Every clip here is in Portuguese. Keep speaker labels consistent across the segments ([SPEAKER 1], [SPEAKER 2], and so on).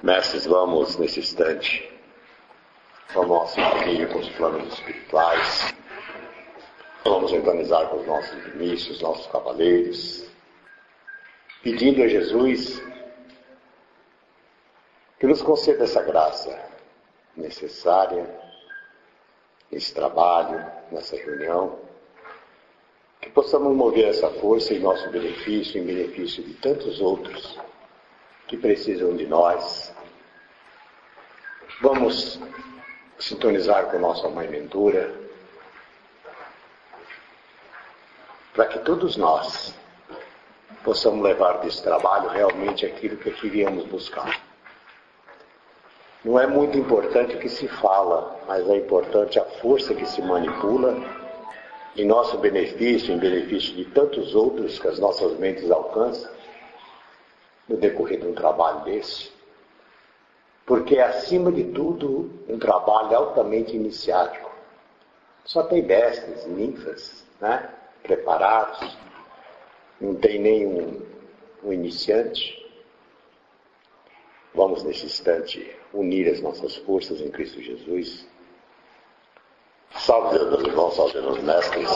[SPEAKER 1] Mestres, vamos nesse instante. Ao nosso caminho com os planos espirituais. Vamos organizar com os nossos inícios, nossos cavaleiros, pedindo a Jesus que nos conceda essa graça necessária nesse trabalho, nessa reunião, que possamos mover essa força em nosso benefício, em benefício de tantos outros que precisam de nós. Vamos sintonizar com nossa Mãe Ventura, para que todos nós possamos levar desse trabalho realmente aquilo que aqui viemos buscar. Não é muito importante o que se fala, mas é importante a força que se manipula em nosso benefício, em benefício de tantos outros que as nossas mentes alcançam no decorrer de um trabalho desse. Porque é, acima de tudo, um trabalho altamente iniciático. Só tem mestres, ninfas, né? preparados, não tem nenhum um iniciante. Vamos, nesse instante, unir as nossas forças em Cristo Jesus. Salve Deus, meus irmãos, salve Deus, mestres.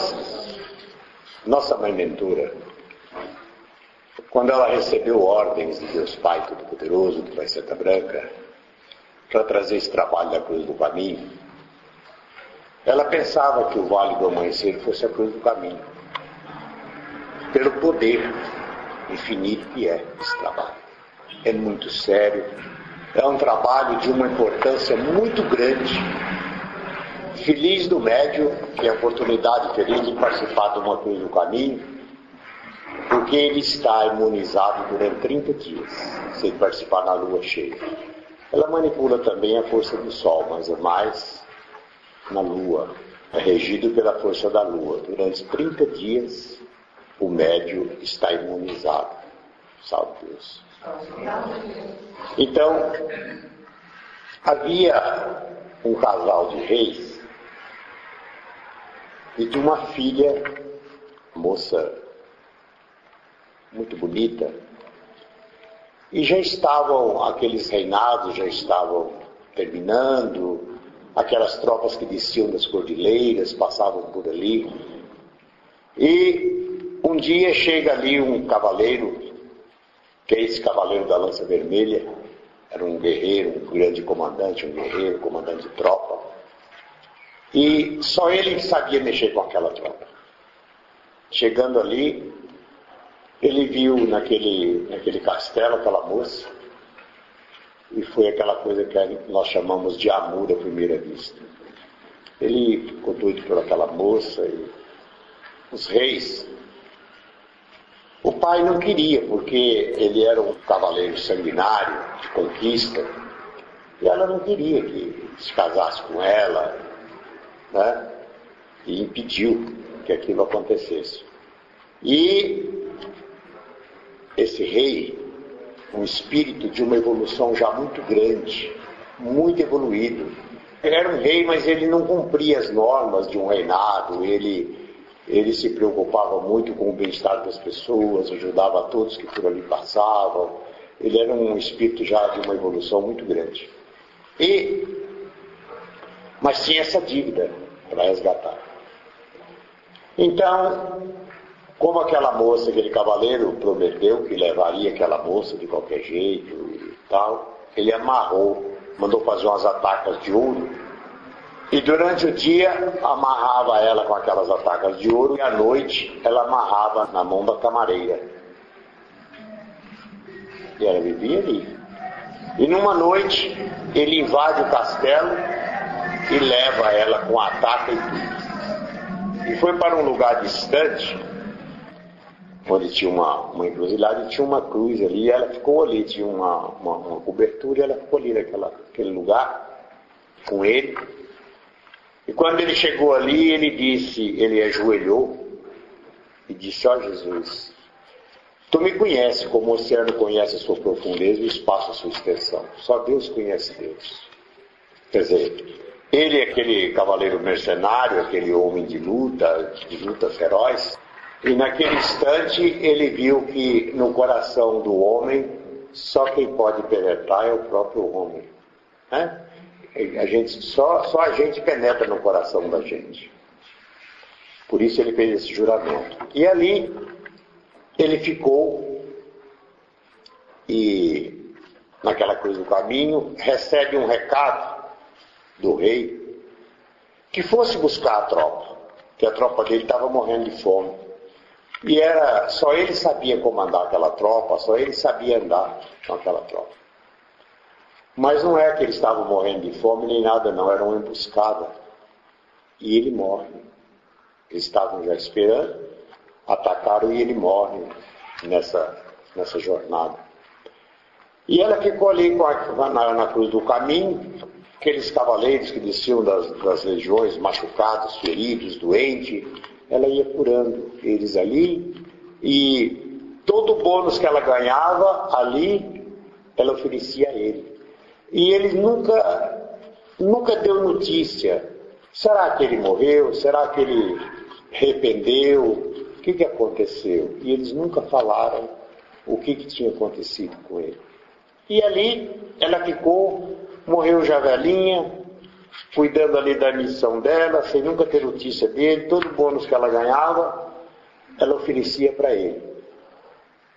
[SPEAKER 1] Nossa mãe mentora, quando ela recebeu ordens de Deus Pai Todo-Poderoso, do Pai Santa Branca, para trazer esse trabalho da cruz do caminho, ela pensava que o Vale do Amanhecer fosse a cruz do caminho, pelo poder infinito que é esse trabalho. É muito sério, é um trabalho de uma importância muito grande. Feliz do médio, tem a oportunidade feliz de participar de uma cruz do caminho, porque ele está imunizado durante 30 dias, sem participar na lua cheia. Ela manipula também a força do sol, mas é mais na lua. É regido pela força da lua. Durante 30 dias, o médio está imunizado. Salve Deus. Então, havia um casal de reis e de uma filha, moça muito bonita, e já estavam, aqueles reinados já estavam terminando, aquelas tropas que desciam das cordilheiras passavam por ali. E um dia chega ali um cavaleiro que é esse cavaleiro da lança vermelha, era um guerreiro, um grande comandante, um guerreiro, comandante de tropa. E só ele sabia mexer com aquela tropa. Chegando ali, ele viu naquele, naquele castelo aquela moça, e foi aquela coisa que nós chamamos de amor à primeira vista. Ele ficou doido por aquela moça, e os reis o pai não queria, porque ele era um cavaleiro sanguinário, de conquista, e ela não queria que se casasse com ela, né? E impediu que aquilo acontecesse. E esse rei, um espírito de uma evolução já muito grande, muito evoluído, ele era um rei, mas ele não cumpria as normas de um reinado, ele ele se preocupava muito com o bem-estar das pessoas, ajudava todos que por ali passavam. Ele era um espírito já de uma evolução muito grande. E, mas tinha essa dívida para resgatar. Então, como aquela moça, aquele cavaleiro prometeu que levaria aquela moça de qualquer jeito e tal, ele amarrou, mandou fazer umas atacas de ouro e durante o dia amarrava ela com aquelas atacas de ouro e à noite ela amarrava na mão da camareira. E ela vivia ali. E numa noite ele invade o castelo e leva ela com a ataca e tudo. E foi para um lugar distante, onde tinha uma, uma encruzilhada tinha uma cruz ali, e ela ficou ali, tinha uma, uma, uma cobertura e ela ficou ali naquela, naquele lugar com ele. E quando ele chegou ali, ele disse, ele ajoelhou e disse, ó oh, Jesus, tu me conheces como o oceano conhece a sua profundeza e o espaço a sua extensão. Só Deus conhece Deus. Quer dizer, ele é aquele cavaleiro mercenário, aquele homem de luta, de luta feroz, e naquele instante ele viu que no coração do homem só quem pode penetrar é o próprio homem. Né? A gente, só, só a gente penetra no coração da gente. Por isso ele fez esse juramento. E ali ele ficou e naquela coisa do caminho recebe um recado do rei que fosse buscar a tropa, que a tropa dele estava morrendo de fome. E era só ele sabia comandar aquela tropa, só ele sabia andar com aquela tropa. Mas não é que eles estavam morrendo de fome nem nada, não, era uma emboscada. E ele morre. Eles estavam já esperando, atacaram e ele morre nessa, nessa jornada. E ela ficou ali a, na, na, cruz do caminho, aqueles cavaleiros que desciam das, das legiões, machucados, feridos, doentes, ela ia curando eles ali, e todo o bônus que ela ganhava ali, ela oferecia a ele. E ele nunca, nunca deu notícia. Será que ele morreu? Será que ele arrependeu? O que, que aconteceu? E eles nunca falaram o que, que tinha acontecido com ele. E ali ela ficou, morreu já velhinha, cuidando ali da missão dela, sem nunca ter notícia dele, todo o bônus que ela ganhava, ela oferecia para ele.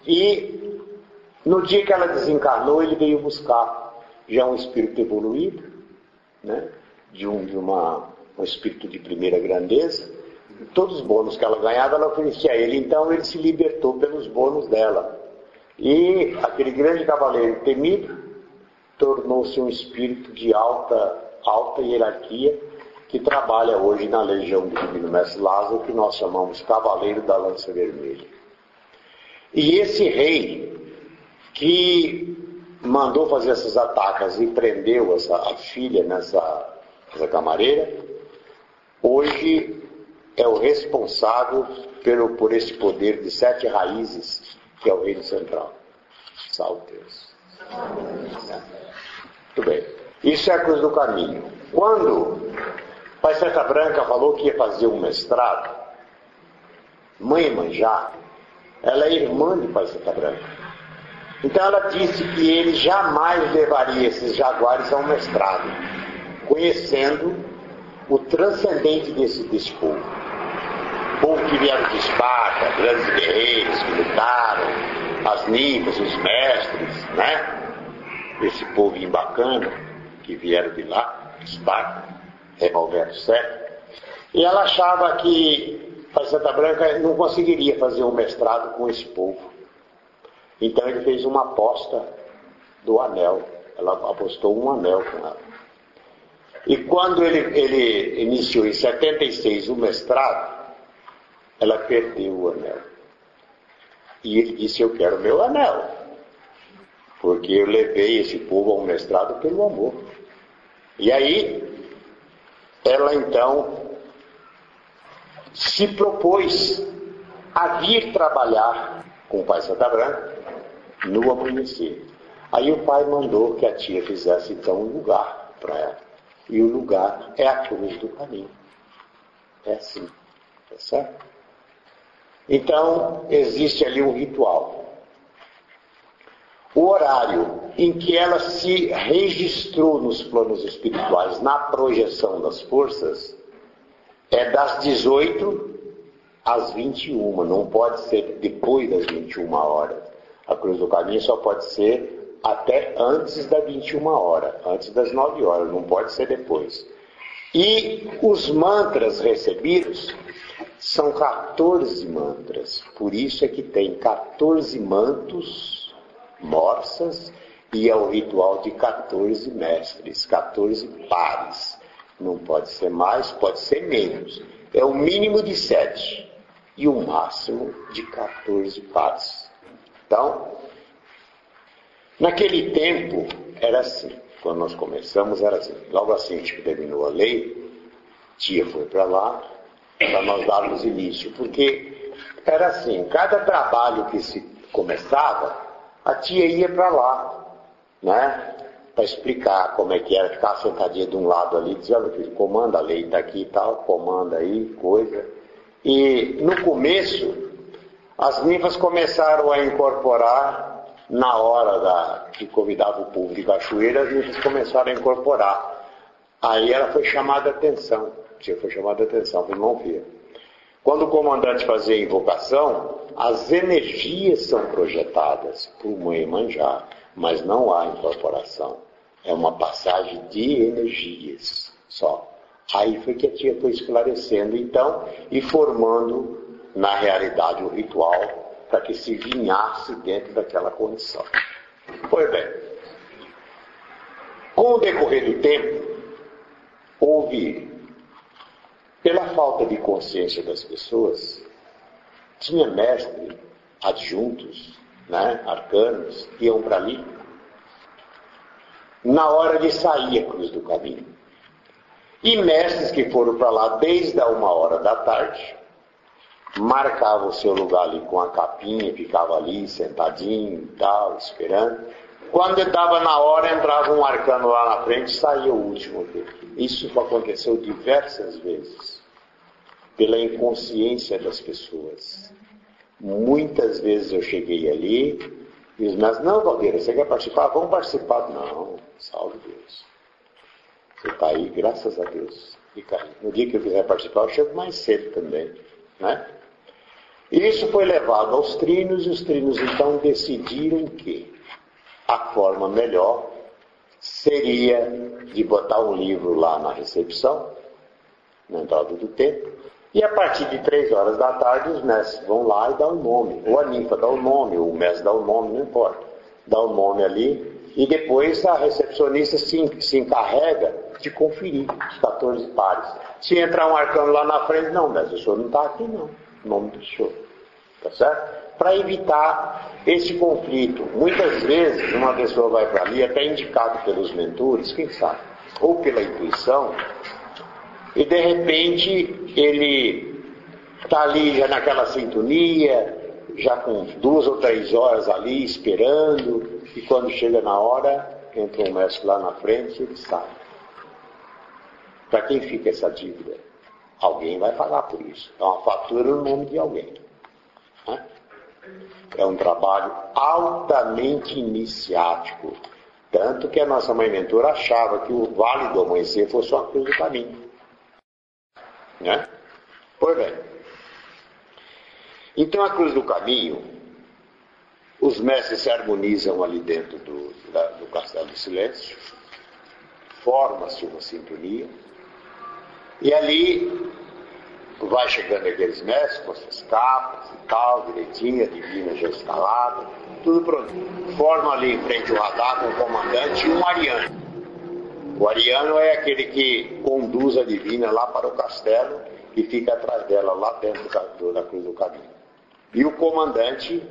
[SPEAKER 1] E no dia que ela desencarnou, ele veio buscar já um espírito evoluído, né? de, um, de uma, um espírito de primeira grandeza. Todos os bônus que ela ganhava, ela oferecia a ele. Então ele se libertou pelos bônus dela. E aquele grande cavaleiro temido tornou-se um espírito de alta, alta hierarquia que trabalha hoje na legião do Divino Mestre Lázaro, que nós chamamos Cavaleiro da Lança Vermelha. E esse rei, que mandou fazer essas atacas e prendeu essa, a filha nessa, camareira, hoje é o responsável pelo, por esse poder de sete raízes, que é o reino central. Salve Deus. Muito bem. A cruz do caminho. Quando Pai Seta Branca falou que ia fazer um mestrado, mãe Manjá, ela é irmã de Pai Seta Branca. Então ela disse que ele jamais levaria esses jaguares a um mestrado, conhecendo o transcendente desse, desse povo. povo que vieram de Esparta, grandes guerreiros que lutaram, as ninfas, os mestres, né? Esse povo bacana que vieram de lá, Esparta, revolvendo certo. E ela achava que a Santa Branca não conseguiria fazer um mestrado com esse povo. Então ele fez uma aposta do anel. Ela apostou um anel com ela. E quando ele, ele iniciou em 76 o mestrado, ela perdeu o anel. E ele disse: Eu quero meu anel. Porque eu levei esse povo ao mestrado pelo amor. E aí, ela então se propôs a vir trabalhar com o pai Santa Branca no amanhecer. Aí o pai mandou que a tia fizesse então um lugar para ela. E o lugar é a cruz do caminho. É assim. Tá certo? Então, existe ali um ritual. O horário em que ela se registrou nos planos espirituais, na projeção das forças, é das 18 às 21. Não pode ser depois das 21 horas. A cruz do caminho só pode ser até antes das 21 horas, antes das 9 horas, não pode ser depois. E os mantras recebidos são 14 mantras, por isso é que tem 14 mantos, morsas, e é o ritual de 14 mestres, 14 pares. Não pode ser mais, pode ser menos. É o mínimo de 7 e o máximo de 14 pares. Então, naquele tempo era assim. Quando nós começamos era assim. Logo assim que terminou a lei, tia foi para lá para nós darmos início, porque era assim, cada trabalho que se começava, a tia ia para lá, né? Para explicar como é que era, ficar sentadinha de um lado ali, dizer, olha filho, comanda a lei está aqui e tal, comanda aí, coisa. E no começo as ninfas começaram a incorporar na hora da, que convidava o povo de cachoeira, a gente começaram a incorporar. Aí ela foi chamada a atenção. Foi chamada a atenção, para não ver. Quando o comandante fazia a invocação, as energias são projetadas por Moemanjá, mas não há incorporação. É uma passagem de energias só. Aí foi que a tia foi esclarecendo, então, e formando na realidade o ritual para que se vinhasse dentro daquela condição. Pois bem, com o decorrer do tempo, houve, pela falta de consciência das pessoas, tinha mestre, adjuntos, né, arcanos, que iam para ali, na hora de sair a cruz do caminho. E mestres que foram para lá desde a uma hora da tarde, marcava o seu lugar ali com a capinha, ficava ali sentadinho e tal, esperando. Quando dava na hora, entrava um arcano lá na frente e saía o último dele. Isso aconteceu diversas vezes, pela inconsciência das pessoas. Muitas vezes eu cheguei ali e os meus, não, Valdeira, você quer participar? Vamos participar. Não, salve Deus. Você está aí, graças a Deus. Fica aí. No dia que eu quiser participar, eu chego mais cedo também. Né? Isso foi levado aos trinos e os trinos então decidiram que a forma melhor seria de botar um livro lá na recepção, na entrada do templo, e a partir de três horas da tarde os mestres vão lá e dão o um nome, ou a ninfa dá o um nome, ou o mestre dá o um nome, não importa. Dá o nome ali, e depois a recepcionista se, se encarrega de conferir os 14 pares. Se entrar um arcano lá na frente, não, mestre, o senhor não está aqui não nome do Senhor. Tá certo? Para evitar esse conflito. Muitas vezes uma pessoa vai para ali, até indicado pelos mentores, quem sabe, ou pela intuição, e de repente ele está ali já naquela sintonia, já com duas ou três horas ali esperando, e quando chega na hora, entra um mestre lá na frente e ele sai. Para quem fica essa dívida? Alguém vai pagar por isso. É uma fatura no nome de alguém. Né? É um trabalho altamente iniciático. Tanto que a nossa mãe mentora achava que o Vale do Amanhecer fosse uma cruz do caminho. Né? Pois bem. Então a cruz do caminho, os mestres se harmonizam ali dentro do, da, do castelo do silêncio, forma-se uma sintonia, e ali vai chegando aqueles mestres com suas capas e tal, direitinho, a divina já instalada, tudo pronto. Forma ali em frente o radar com o comandante e um ariano. O ariano é aquele que conduz a divina lá para o castelo e fica atrás dela, lá dentro da, da cruz do caminho. E o comandante,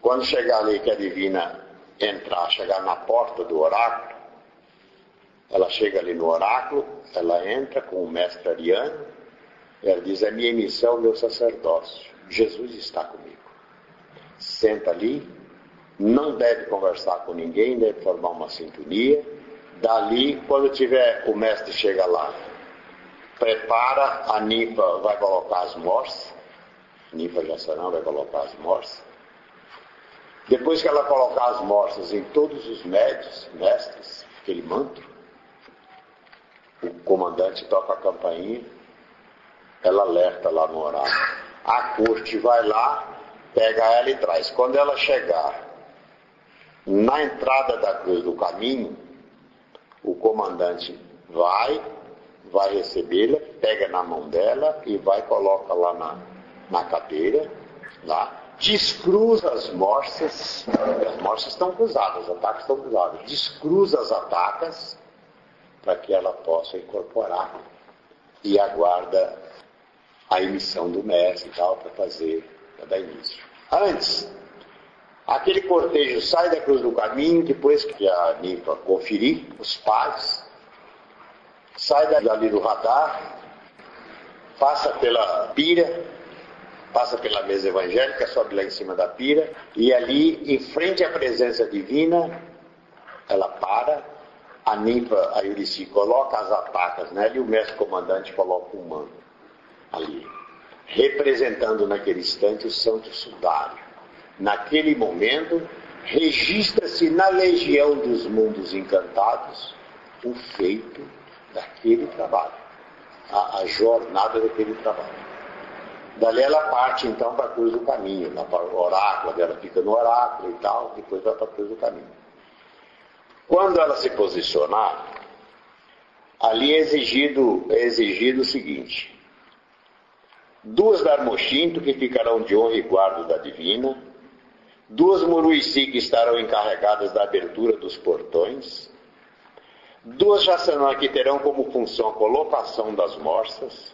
[SPEAKER 1] quando chegar ali que a divina entrar, chegar na porta do oráculo, ela chega ali no oráculo, ela entra com o mestre Ariano, ela diz: É minha missão, meu sacerdócio. Jesus está comigo. Senta ali, não deve conversar com ninguém, deve formar uma sintonia. Dali, quando tiver o mestre chega lá, prepara, a ninfa vai colocar as morses. Ninfa serão, vai colocar as morses. Depois que ela colocar as morses em todos os médios, mestres, aquele manto, o comandante toca a campainha, ela alerta lá no horário. A corte vai lá, pega ela e traz. Quando ela chegar na entrada da cruz do caminho, o comandante vai, vai recebê-la, pega na mão dela e vai coloca lá na, na cadeira, lá, descruza as morsas, as morsas estão cruzadas, as atacas estão cruzadas, descruza as atacas, para que ela possa incorporar e aguarda a emissão do mestre e tal para fazer, para dar início. Antes, aquele cortejo sai da cruz do caminho, depois que a ninfa conferir os pais, sai dali do radar, passa pela pira, passa pela mesa evangélica, sobe lá em cima da pira, e ali, em frente à presença divina, ela para a ninfa, a Yurici, coloca as atacas nela e o mestre comandante coloca um mano ali, representando naquele instante o santo sudário. Naquele momento, registra-se na legião dos mundos encantados o feito daquele trabalho, a, a jornada daquele trabalho. Dali ela parte então para a cruz do caminho, para o oráculo, ela fica no oráculo e tal, depois vai para a cruz do caminho. Quando ela se posicionar, ali é exigido, é exigido o seguinte: duas Darmoshinto que ficarão de honra e guarda da divina, duas Muruici que estarão encarregadas da abertura dos portões, duas Jassanã que terão como função a colocação das morsas,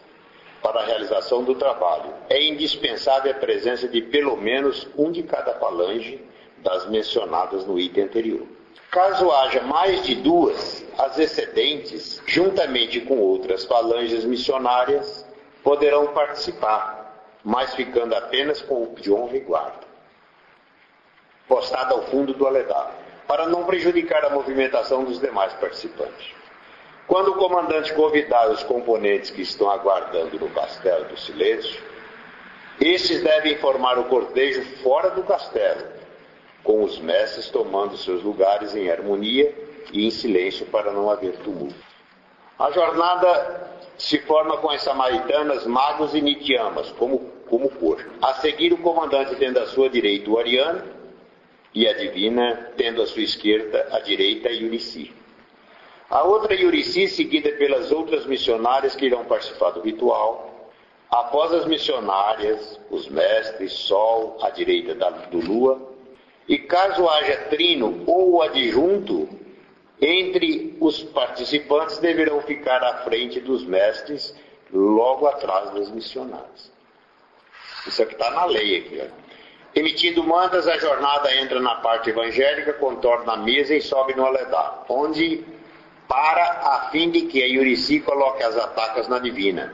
[SPEAKER 1] para a realização do trabalho. É indispensável a presença de pelo menos um de cada falange das mencionadas no item anterior. Caso haja mais de duas, as excedentes, juntamente com outras falanges missionárias, poderão participar, mas ficando apenas com o de honra e guarda, postada ao fundo do aledar, para não prejudicar a movimentação dos demais participantes. Quando o comandante convidar os componentes que estão aguardando no castelo do silêncio, estes devem formar o cortejo fora do castelo, com os mestres tomando seus lugares em harmonia e em silêncio para não haver tumulto. A jornada se forma com as samaritanas, magos e nitiamas, como, como cor. A seguir, o comandante tendo à sua direita o Ariano e a divina tendo à sua esquerda a direita Yurici. A outra Yurici, seguida pelas outras missionárias que irão participar do ritual. Após as missionárias, os mestres, Sol, à direita da, do Lua. E caso haja trino ou adjunto, entre os participantes deverão ficar à frente dos mestres, logo atrás das missionárias. Isso aqui está na lei aqui. Ó. Emitindo mandas, a jornada entra na parte evangélica, contorna a mesa e sobe no aledar, onde para a fim de que a Yurici coloque as atacas na divina.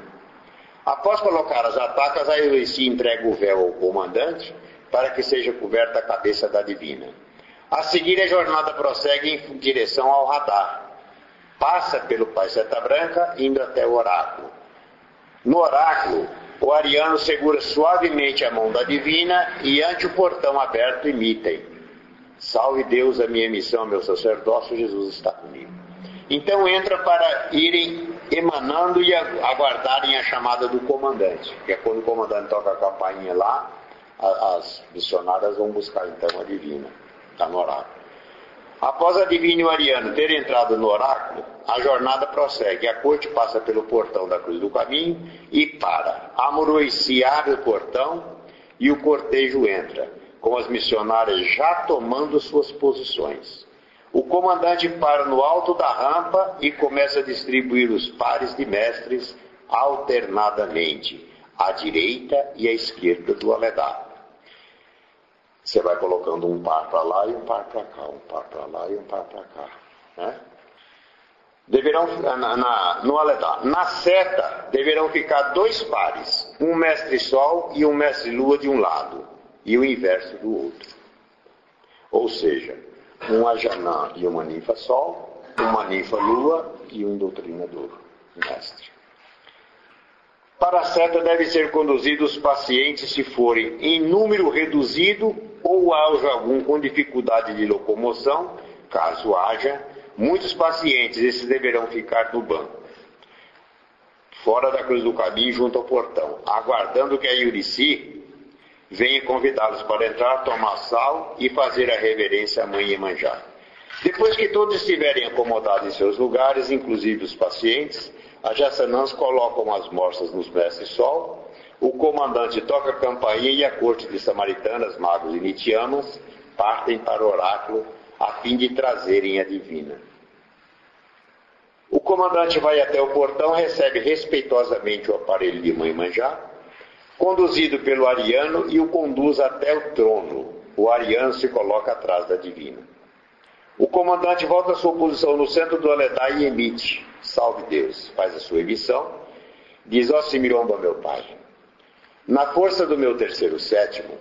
[SPEAKER 1] Após colocar as atacas, a Yurici entrega o véu ao comandante para que seja coberta a cabeça da divina. A seguir, a jornada prossegue em direção ao radar. Passa pelo Pai Seta Branca, indo até o oráculo. No oráculo, o ariano segura suavemente a mão da divina e, ante o portão aberto, imitem. Salve Deus a minha missão, meu sacerdócio, Jesus está comigo. Então entra para irem emanando e aguardarem a chamada do comandante, que é quando o comandante toca a campainha lá, as missionárias vão buscar então a divina, está no oráculo. Após a divina e o ariano ter entrado no oráculo, a jornada prossegue. A corte passa pelo portão da cruz do caminho e para. A Muruici abre o portão e o cortejo entra, com as missionárias já tomando suas posições. O comandante para no alto da rampa e começa a distribuir os pares de mestres alternadamente, à direita e à esquerda do aledar. Você vai colocando um par para lá e um par para cá, um par para lá e um par para cá. Né? Deverão, na, na, no aledar, na seta, deverão ficar dois pares, um mestre sol e um mestre lua de um lado, e o inverso do outro. Ou seja, um Ajanã e uma ninfa Sol, uma ninfa Lua e um doutrinador, mestre. Para a seta devem ser conduzidos os pacientes se forem em número reduzido ou haja algum com dificuldade de locomoção, caso haja, muitos pacientes, esses deverão ficar no banco, fora da cruz do caminho, junto ao portão, aguardando que a Yurici venha convidá-los para entrar, tomar sal e fazer a reverência à mãe Iemanjá. Depois que todos estiverem acomodados em seus lugares, inclusive os pacientes, as Jassanãs colocam as morsas nos mestres sol, o comandante toca a campainha e a corte de samaritanas, magos e nitiamas partem para o oráculo a fim de trazerem a divina. O comandante vai até o portão, recebe respeitosamente o aparelho de mãe Manjá, conduzido pelo ariano e o conduz até o trono. O ariano se coloca atrás da divina. O comandante volta à sua posição no centro do Aledai e emite: Salve Deus! Faz a sua emissão. Diz: Ó Simiromba, meu pai, na força do meu terceiro sétimo,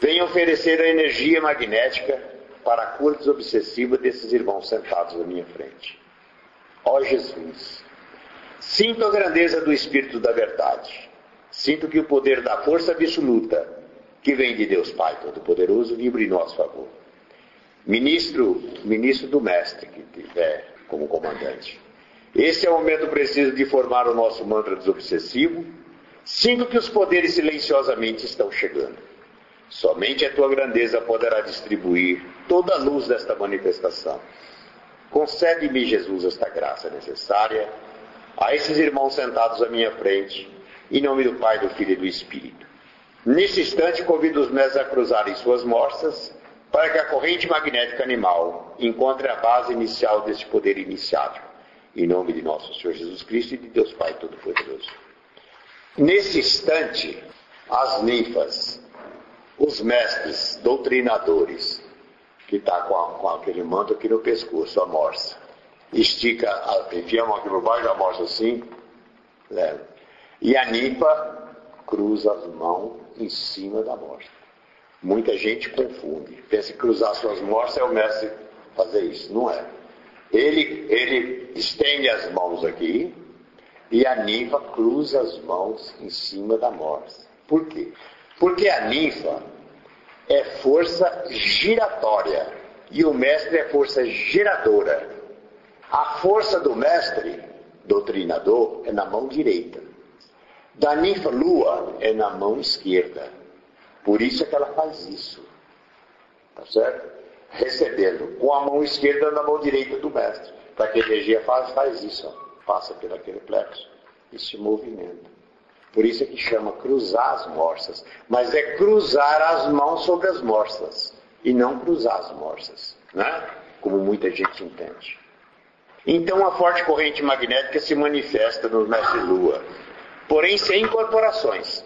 [SPEAKER 1] venho oferecer a energia magnética para a cura desobsessiva desses irmãos sentados à minha frente. Ó Jesus, sinto a grandeza do Espírito da Verdade Sinto que o poder da força absoluta, que vem de Deus Pai Todo-Poderoso, vibra em nosso favor. Ministro, ministro do mestre que tiver como comandante. Esse é o momento preciso de formar o nosso mantra desobsessivo. Sinto que os poderes silenciosamente estão chegando. Somente a tua grandeza poderá distribuir toda a luz desta manifestação. Concede-me, Jesus, esta graça necessária a esses irmãos sentados à minha frente, em nome do Pai, do Filho e do Espírito. Nesse instante, convido os mestres a cruzarem suas morsas para que a corrente magnética animal encontre a base inicial desse poder iniciático. Em nome de nosso Senhor Jesus Cristo e de Deus Pai Todo-Poderoso. Nesse instante, as ninfas, os mestres, doutrinadores, que está com, com, aquele manto aqui no pescoço, a morsa, estica, enfia a mão aqui por baixo da morsa assim, leva. E a ninfa cruza as mãos em cima da morsa. Muita gente confunde. Pensa que cruzar suas morsas é o mestre fazer isso. Não é. Ele, ele estende as mãos aqui e a ninfa cruza as mãos em cima da morsa. Por quê? Porque a ninfa é força giratória e o mestre é força geradora. A força do mestre, doutrinador, é na mão direita. Da ninfa lua é na mão esquerda. Por isso é que ela faz isso. Tá certo? Recebendo com a mão esquerda na mão direita do mestre. Para que a energia faz, faz isso. Ó. Passa pelo aquele plexo e se movimenta. Por isso é que chama cruzar as morsas. Mas é cruzar as mãos sobre as morsas. E não cruzar as morsas. Né? Como muita gente entende. Então a forte corrente magnética se manifesta no mestre Lua. Porém sem incorporações.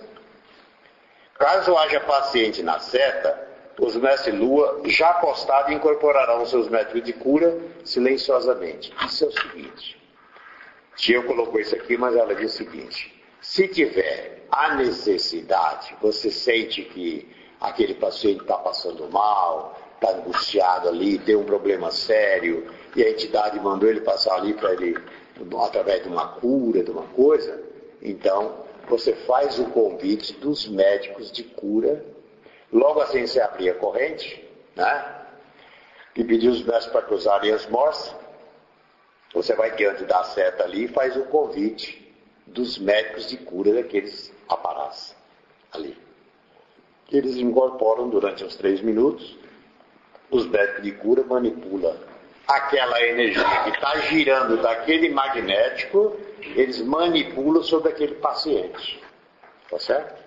[SPEAKER 1] Caso haja paciente na seta, os mestres Lua, já apostados, incorporarão seus métodos de cura silenciosamente. Isso é o seguinte. Tia colocou isso aqui, mas ela diz o seguinte: se tiver a necessidade, você sente que aquele paciente está passando mal, está angustiado ali, tem um problema sério, e a entidade mandou ele passar ali para ele, através de uma cura, de uma coisa, então você faz o convite dos médicos de cura, logo assim você abrir a corrente, né? E pedir os médicos para cruzarem as morsas. Você vai diante da seta ali e faz o convite dos médicos de cura daqueles aparatos ali. Eles incorporam durante uns três minutos, os médicos de cura manipulam aquela energia que está girando daquele magnético eles manipulam sobre aquele paciente. Tá certo?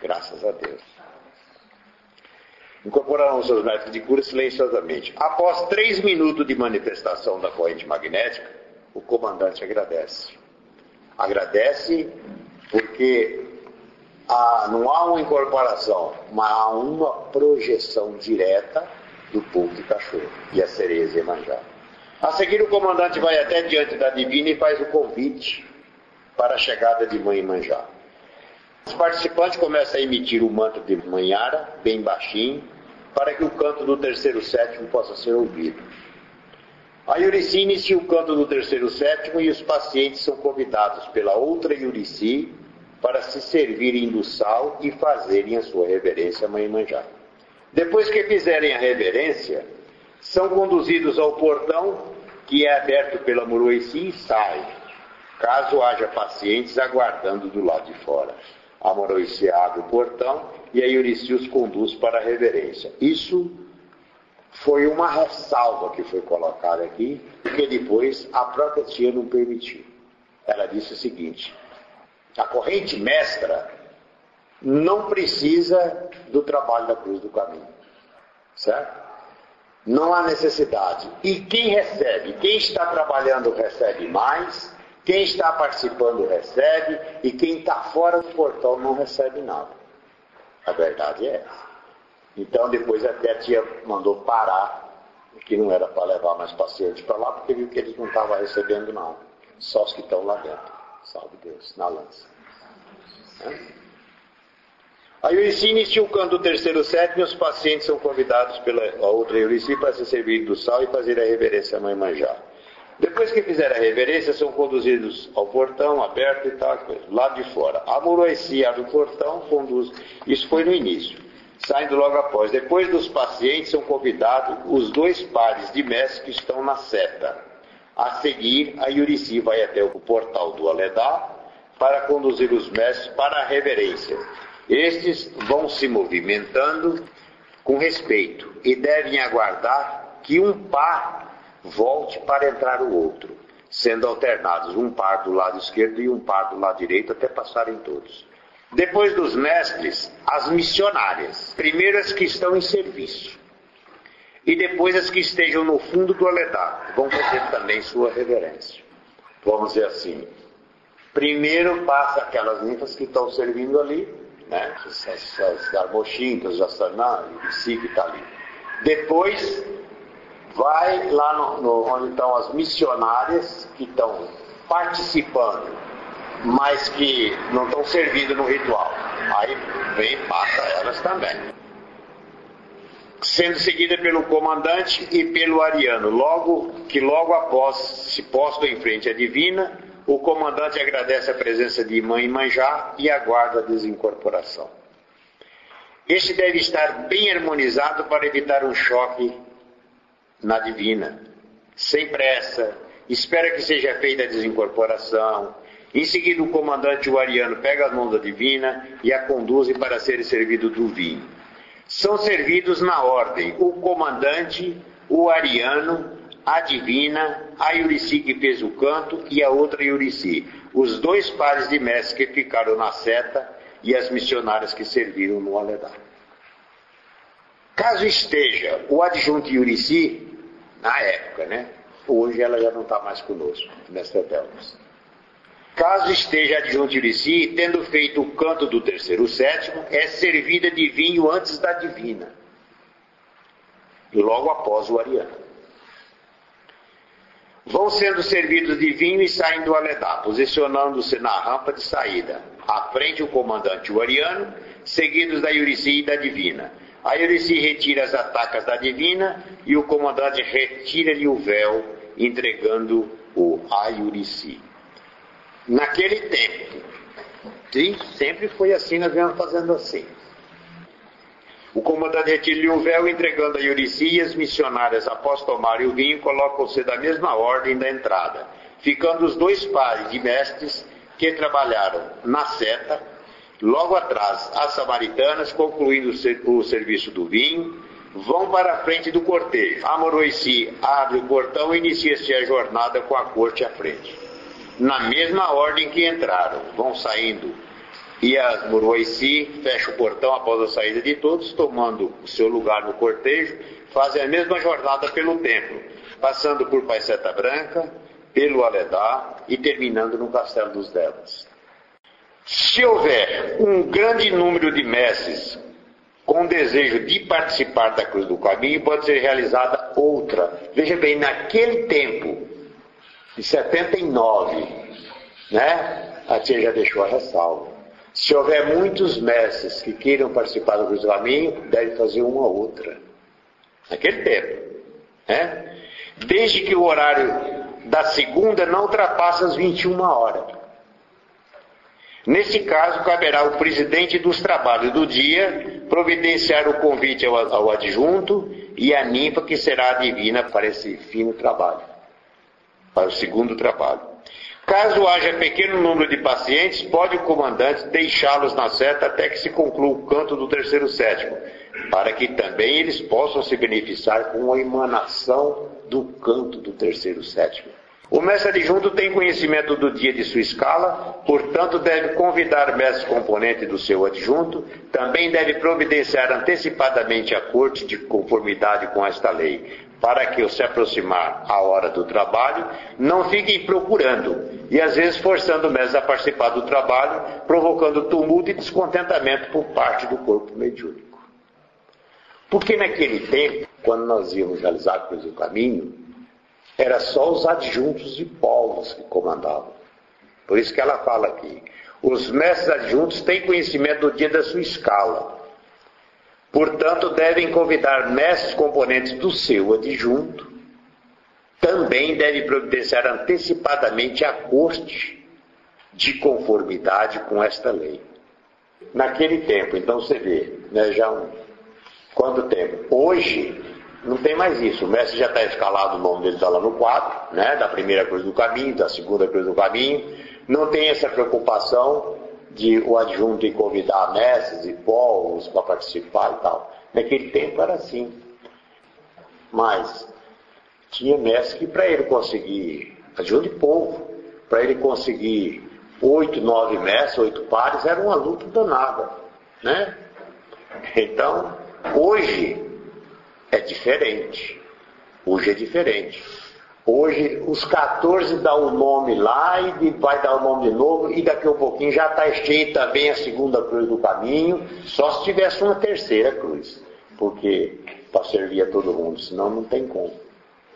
[SPEAKER 1] Graças a Deus. Incorporarão seus métodos de cura silenciosamente. Após três minutos de manifestação da corrente magnética, o comandante agradece. Agradece porque há, não há uma incorporação, mas há uma projeção direta do povo de cachorro e a cereza e manjar. A seguir, o comandante vai até diante da divina e faz o convite para a chegada de Mãe Manjá. Os participantes começam a emitir o manto de Manhara, bem baixinho, para que o canto do terceiro sétimo possa ser ouvido. A Yurici inicia o canto do terceiro sétimo e os pacientes são convidados pela outra Yurici para se servirem do sal e fazerem a sua reverência a Mãe Manjá. Depois que fizerem a reverência, são conduzidos ao portão que é aberto pela Murueci e sai, caso haja pacientes aguardando do lado de fora. A Murueci abre o portão e a Yurici os conduz para a reverência. Isso foi uma ressalva que foi colocada aqui, porque depois a própria tia não permitiu. Ela disse o seguinte: a corrente mestra não precisa do trabalho da cruz do caminho. Certo? Não há necessidade. E quem recebe? Quem está trabalhando recebe mais, quem está participando recebe, e quem está fora do portão não recebe nada. A verdade é essa. Então depois até a tia mandou parar, que não era para levar mais pacientes para lá, porque viu que eles não estavam recebendo nada. Só os que estão lá dentro. Salve Deus, na lança. É? A Urici inicia o canto do terceiro sétimo e os pacientes são convidados pela outra Urici para se servir do sal e fazer a reverência à mãe Manjá. Depois que fizeram a reverência, são conduzidos ao portão aberto e tal, lá de fora. A Muruaci abre o portão, conduz. Isso foi no início. saindo logo após. Depois dos pacientes são convidados os dois pares de mestres que estão na seta. A seguir, a Yurici vai até o portal do Aledá para conduzir os mestres para a reverência. Estes vão se movimentando com respeito e devem aguardar que um par volte para entrar o outro, sendo alternados um par do lado esquerdo e um par do lado direito até passarem todos. Depois dos mestres, as missionárias, primeiro as que estão em serviço, e depois as que estejam no fundo do aledar, vão fazer também sua reverência. Vamos dizer assim, primeiro passa aquelas ninfas que estão servindo ali, né? Essas garmochintas, jassanã, e si que está ali. Depois vai lá no, no, onde estão as missionárias que estão participando mas que não estão servindo no ritual. Aí vem e mata elas também. Sendo seguida pelo comandante e pelo ariano. Logo que logo após se posto em frente à divina, o comandante agradece a presença de mãe Manjá e aguarda a desincorporação. Este deve estar bem harmonizado para evitar um choque na divina. Sem pressa, espera que seja feita a desincorporação, em seguida, o comandante o ariano pega as mãos da divina e a conduzem para serem servidos do vinho. São servidos na ordem o comandante, o ariano, a divina, a Yurici que fez o canto e a outra Yurici. Os dois pares de mestres que ficaram na seta e as missionárias que serviram no Aledá. Caso esteja o adjunto Yurici, na época, né? Hoje ela já não está mais conosco, mestre Delmas. Caso esteja adjunto si, tendo feito o canto do terceiro sétimo, é servida de vinho antes da divina, e logo após o ariano. Vão sendo servidos de vinho e saem do aledá, posicionando-se na rampa de saída. À frente o comandante o ariano, seguidos da Yurici e da divina. A Yurici retira as atacas da divina e o comandante retira-lhe o véu, entregando o a Yurici naquele tempo. Sim, sempre foi assim, nós viemos fazendo assim. O comandante retira-lhe o véu, entregando a Yurici e as missionárias, após tomarem o vinho, colocam-se da mesma ordem da entrada, ficando os dois pares de mestres que trabalharam na seta, logo atrás as samaritanas, concluindo o serviço do vinho, vão para a frente do cortejo. A Moroici abre o portão e inicia-se a jornada com a corte à frente na mesma ordem que entraram. Vão saindo e as Muruaici fecha o portão após a saída de todos, tomando o seu lugar no cortejo, fazem a mesma jornada pelo templo, passando por Paiseta Branca, pelo Aledá e terminando no Castelo dos Devas. Se houver um grande número de mestres com desejo de participar da Cruz do Caminho, pode ser realizada outra. Veja bem, naquele tempo, de 79, né? A tia já deixou a ressalva. Se houver muitos mestres que queiram participar do cruzamento, deve fazer uma ou outra. Naquele tempo. Né? Desde que o horário da segunda não ultrapasse as 21 horas. Nesse caso, caberá ao presidente dos trabalhos do dia providenciar o convite ao, ao adjunto e a ninfa que será divina para esse fino trabalho para o segundo trabalho. Caso haja pequeno número de pacientes, pode o comandante deixá-los na seta até que se conclua o canto do terceiro sétimo, para que também eles possam se beneficiar com a emanação do canto do terceiro sétimo. O mestre adjunto tem conhecimento do dia de sua escala, portanto deve convidar mestre componente do seu adjunto, também deve providenciar antecipadamente a corte de conformidade com esta lei, para que, ao se aproximar a hora do trabalho, não fiquem procurando e às vezes forçando o mestre a participar do trabalho, provocando tumulto e descontentamento por parte do corpo mediúnico. Porque naquele tempo, quando nós íamos realizar a cruz do caminho, era só os adjuntos de povos que comandavam. Por isso que ela fala aqui. Os mestres adjuntos têm conhecimento do dia da sua escala. Portanto, devem convidar mestres componentes do seu adjunto. Também deve providenciar antecipadamente a corte de conformidade com esta lei. Naquele tempo, então você vê, né, já um, Quanto tempo? Hoje, não tem mais isso. O mestre já está escalado, o nome dele está lá no quadro, né? da primeira cruz do caminho, da segunda cruz do caminho. Não tem essa preocupação de o adjunto e convidar mestres e povos para participar e tal. Naquele tempo era assim. Mas tinha mestre que para ele conseguir adjunto de povo, para ele conseguir oito, nove mestres, oito pares, era uma luta danada. Né? Então, hoje é diferente. Hoje é diferente. Hoje os 14 dá o nome lá e vai dar o nome de novo, e daqui a um pouquinho já está cheio também a segunda cruz do caminho, só se tivesse uma terceira cruz. Porque para servir a todo mundo, senão não tem como.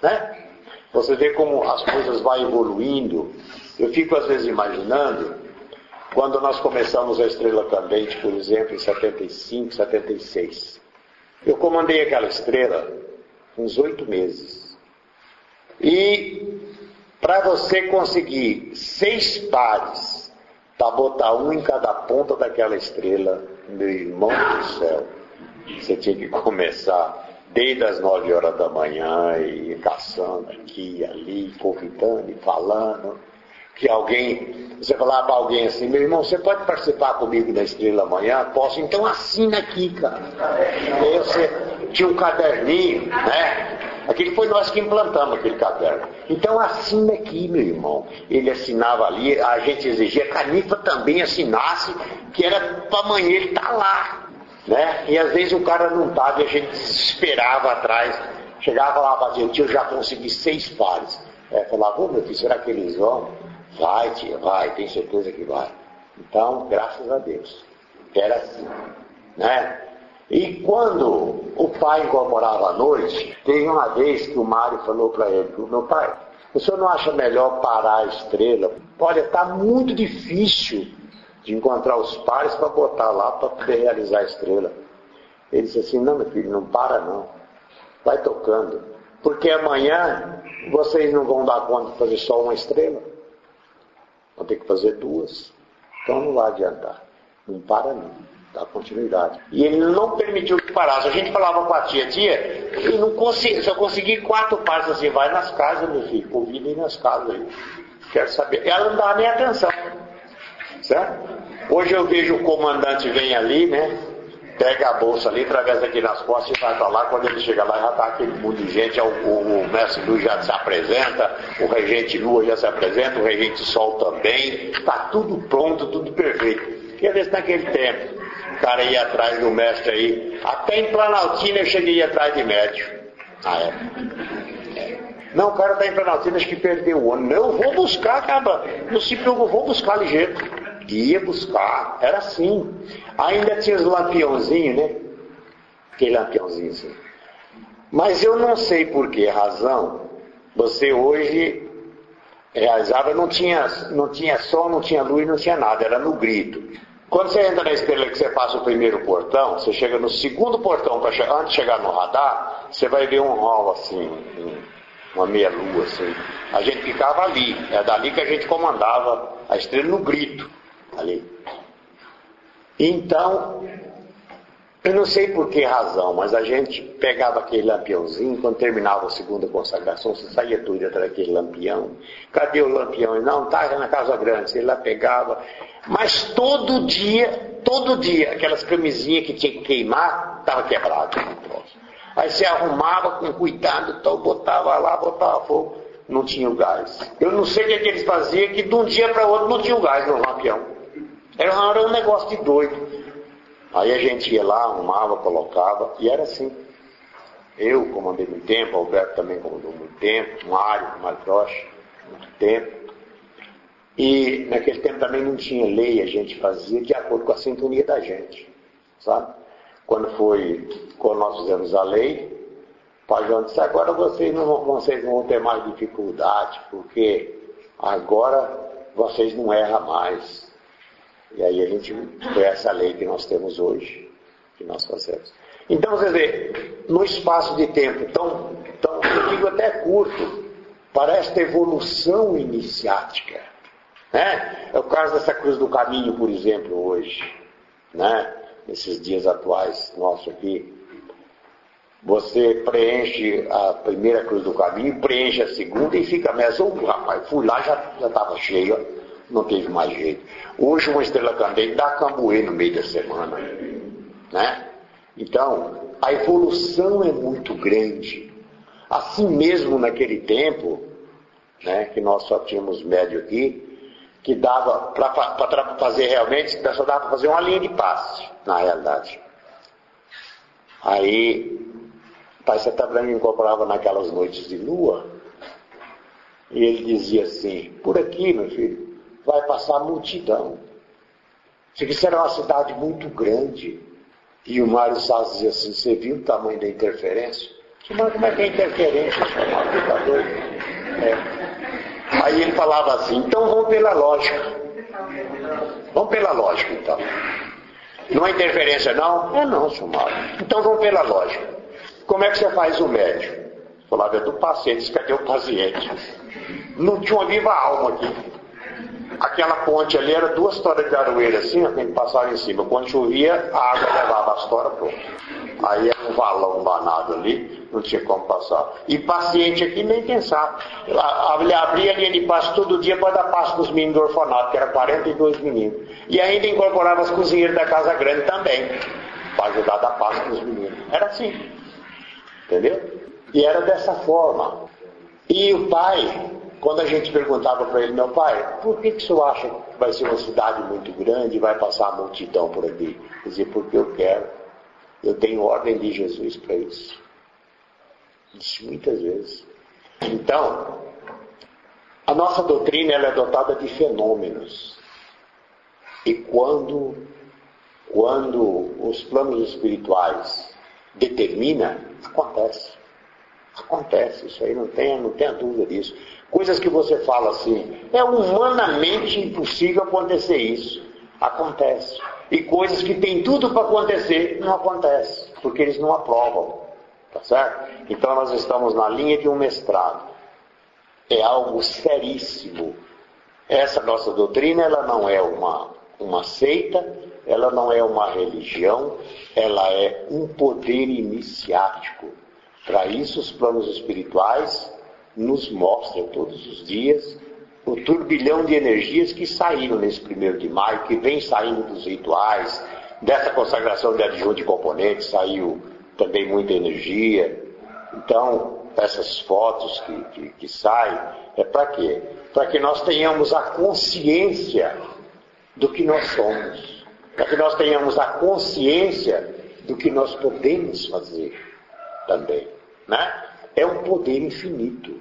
[SPEAKER 1] Né? Você vê como as coisas vão evoluindo. Eu fico às vezes imaginando, quando nós começamos a Estrela Candente, por exemplo, em 75, 76. Eu comandei aquela estrela uns oito meses. E para você conseguir seis pares, para botar um em cada ponta daquela estrela, meu irmão do céu, você tinha que começar desde as nove horas da manhã e caçando aqui e ali, convidando e falando. Que alguém, você falar para alguém assim, meu irmão, você pode participar comigo da estrela amanhã? Posso? Então assina aqui, cara. Aí você tinha um caderninho, né? Aquele foi nós que implantamos aquele caderno. Então assina aqui, meu irmão. Ele assinava ali, a gente exigia que a Canifa também assinasse, que era para amanhã ele estar tá lá. Né? E às vezes o cara não estava e a gente esperava atrás. Chegava lá para dizer, tio, já consegui seis pares. É, falava, ô meu filho, será que eles vão? Vai, tia, vai, tem certeza que vai. Então, graças a Deus. Era assim. Né? E quando o pai incorporava à noite, teve uma vez que o Mário falou para ele, meu pai, o senhor não acha melhor parar a estrela? Olha, está muito difícil de encontrar os pares para botar lá para poder realizar a estrela. Ele disse assim, não meu filho, não para não. Vai tocando. Porque amanhã vocês não vão dar conta de fazer só uma estrela. Vão ter que fazer duas. Então não vai adiantar. Não para não dar continuidade. E ele não permitiu que parasse. A gente falava com a tia, tia, e não consegui, se eu conseguir quatro passos assim, vai nas casas, meu filho, convida nas casas aí. Quero saber. Ela não dá nem atenção. Certo? Hoje eu vejo o comandante vem ali, né? Pega a bolsa ali, atravessa aqui nas costas e vai para lá. Quando ele chega lá, já está aquele mundo de gente. O, o, o mestre Lu já se apresenta, o regente Lua já se apresenta, o regente Sol também. Está tudo pronto, tudo perfeito. Porque às vezes naquele tempo, cara ia atrás do mestre aí. Até em Planaltina eu cheguei atrás de médio. Ah, é. é. Não, o cara está em Planaltina, acho que perdeu o ano. Não, vou buscar, cara. Não se preocupe, vou buscar ligeiro. Ia buscar, era assim. Ainda tinha os lampiãozinhos, né? Aquele lampiãozinho assim. Mas eu não sei por que razão você hoje realizava, não tinha, não tinha sol, não tinha luz, não tinha nada, era no grito. Quando você entra na estrela que você passa o primeiro portão, você chega no segundo portão, pra, antes de chegar no radar, você vai ver um hall assim, uma meia lua assim. A gente ficava ali, é dali que a gente comandava a estrela no grito, ali. Então, eu não sei por que razão, mas a gente pegava aquele lampiãozinho, quando terminava a segunda consagração, você saía tudo atrás daquele lampião. Cadê o lampião? Não, tá na Casa Grande. Você lá pegava. Mas todo dia, todo dia, aquelas camisinhas que tinha que queimar, estava quebrada. Aí você arrumava com cuidado, então botava lá, botava fogo. Não tinha o gás. Eu não sei o que, é que eles faziam, que de um dia para outro não tinha o gás no lampião. Era, era um negócio de doido. Aí a gente ia lá, arrumava, colocava, e era assim. Eu comandei muito tempo, Alberto também comandou muito tempo, Mário, Mário Rocha, muito tempo. E naquele tempo também não tinha lei, a gente fazia de acordo com a sintonia da gente, sabe? Quando foi, quando nós fizemos a lei, o Pai disse, agora vocês não, vocês não vão ter mais dificuldade, porque agora vocês não erram mais. E aí a gente foi essa lei que nós temos hoje, que nós fazemos. Então, você vê, no espaço de tempo tão, tão eu digo até curto, para esta evolução iniciática. Né? É o caso dessa cruz do caminho, por exemplo, hoje, né? nesses dias atuais nossos aqui. Você preenche a primeira cruz do caminho, preenche a segunda e fica nessa. Oh, rapaz, fui lá, já estava cheio, não teve mais jeito. Hoje uma estrela candente dá cambuê no meio da semana. Né? Então, a evolução é muito grande. Assim mesmo naquele tempo, né, que nós só tínhamos médio aqui, que dava para fazer realmente, só dava para fazer uma linha de passe, na realidade. Aí, o pai Setabrano incorporava naquelas noites de lua, e ele dizia assim, por aqui, meu filho, vai passar multidão. Isso era uma cidade muito grande. E o Mário Sá dizia assim, você viu o tamanho da interferência? Mas como é que é interferência? Tá doido. É. Aí ele falava assim, então vamos pela lógica. Vamos pela lógica então. Não é interferência não? É não, senhor Mário. Então vamos pela lógica. Como é que você faz o médico? Falava é do paciente, cadê o paciente? Não tinha uma viva alma aqui. Aquela ponte ali era duas toras de aroeira assim, tem que passar em cima. Quando chovia, a água levava as toras pronto. Aí era um valão danado ali, não tinha como passar. E paciente aqui nem pensar. Abria a linha de passo todo dia para dar passo para os meninos do orfanato, que era 42 meninos. E ainda incorporava as cozinheiras da Casa Grande também, para ajudar a dar passo para os meninos. Era assim. Entendeu? E era dessa forma. E o pai, quando a gente perguntava para ele, meu pai, por que, que o senhor acha que vai ser uma cidade muito grande e vai passar a multidão por aqui? Dizia, porque eu quero. Eu tenho ordem de Jesus para isso. Muitas vezes. Então, a nossa doutrina é dotada de fenômenos. E quando, quando os planos espirituais determinam, acontece. Acontece, isso aí não tenha, não tenha dúvida disso. Coisas que você fala assim, é humanamente impossível acontecer isso. Acontece. E coisas que tem tudo para acontecer, não acontece, porque eles não aprovam. Tá certo? Então nós estamos na linha de um mestrado. É algo seríssimo. Essa nossa doutrina, ela não é uma, uma seita, ela não é uma religião, ela é um poder iniciático. Para isso, os planos espirituais nos mostram todos os dias o turbilhão de energias que saíram nesse primeiro de maio, que vem saindo dos rituais, dessa consagração de adjunto e componentes, saiu também muita energia. Então, essas fotos que, que, que saem, é para quê? Para que nós tenhamos a consciência do que nós somos, para que nós tenhamos a consciência do que nós podemos fazer também. Né? É um poder infinito.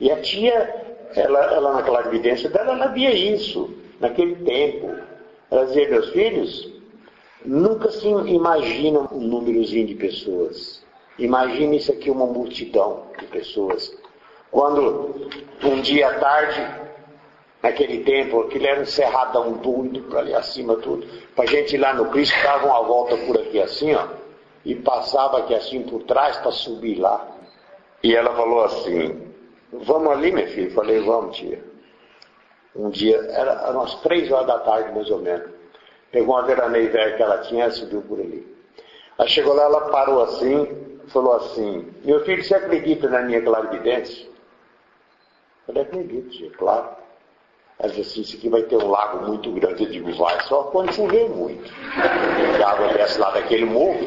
[SPEAKER 1] E a tia ela, ela naquela evidência dela, ela via isso, naquele tempo. Ela dizia, meus filhos, nunca se imaginam um númerozinho de pessoas. Imagine isso aqui uma multidão de pessoas. Quando um dia à tarde, naquele tempo, aquilo era um cerradão doido para ali acima tudo. Para gente ir lá no Cristo, dava uma volta por aqui assim, ó, e passava aqui assim por trás para subir lá. E ela falou assim, Vamos ali, minha filha? Falei, vamos, tia. Um dia, era umas três horas da tarde, mais ou menos. Pegou uma veraneia que ela tinha subiu por ali. Aí chegou lá, ela parou assim, falou assim, meu filho, você acredita na minha clarividência? Eu falei, acredito, tia, claro. Ela disse assim, isso aqui vai ter um lago muito grande. Eu digo, vai, só quando chover muito. E a água desce lá daquele morro,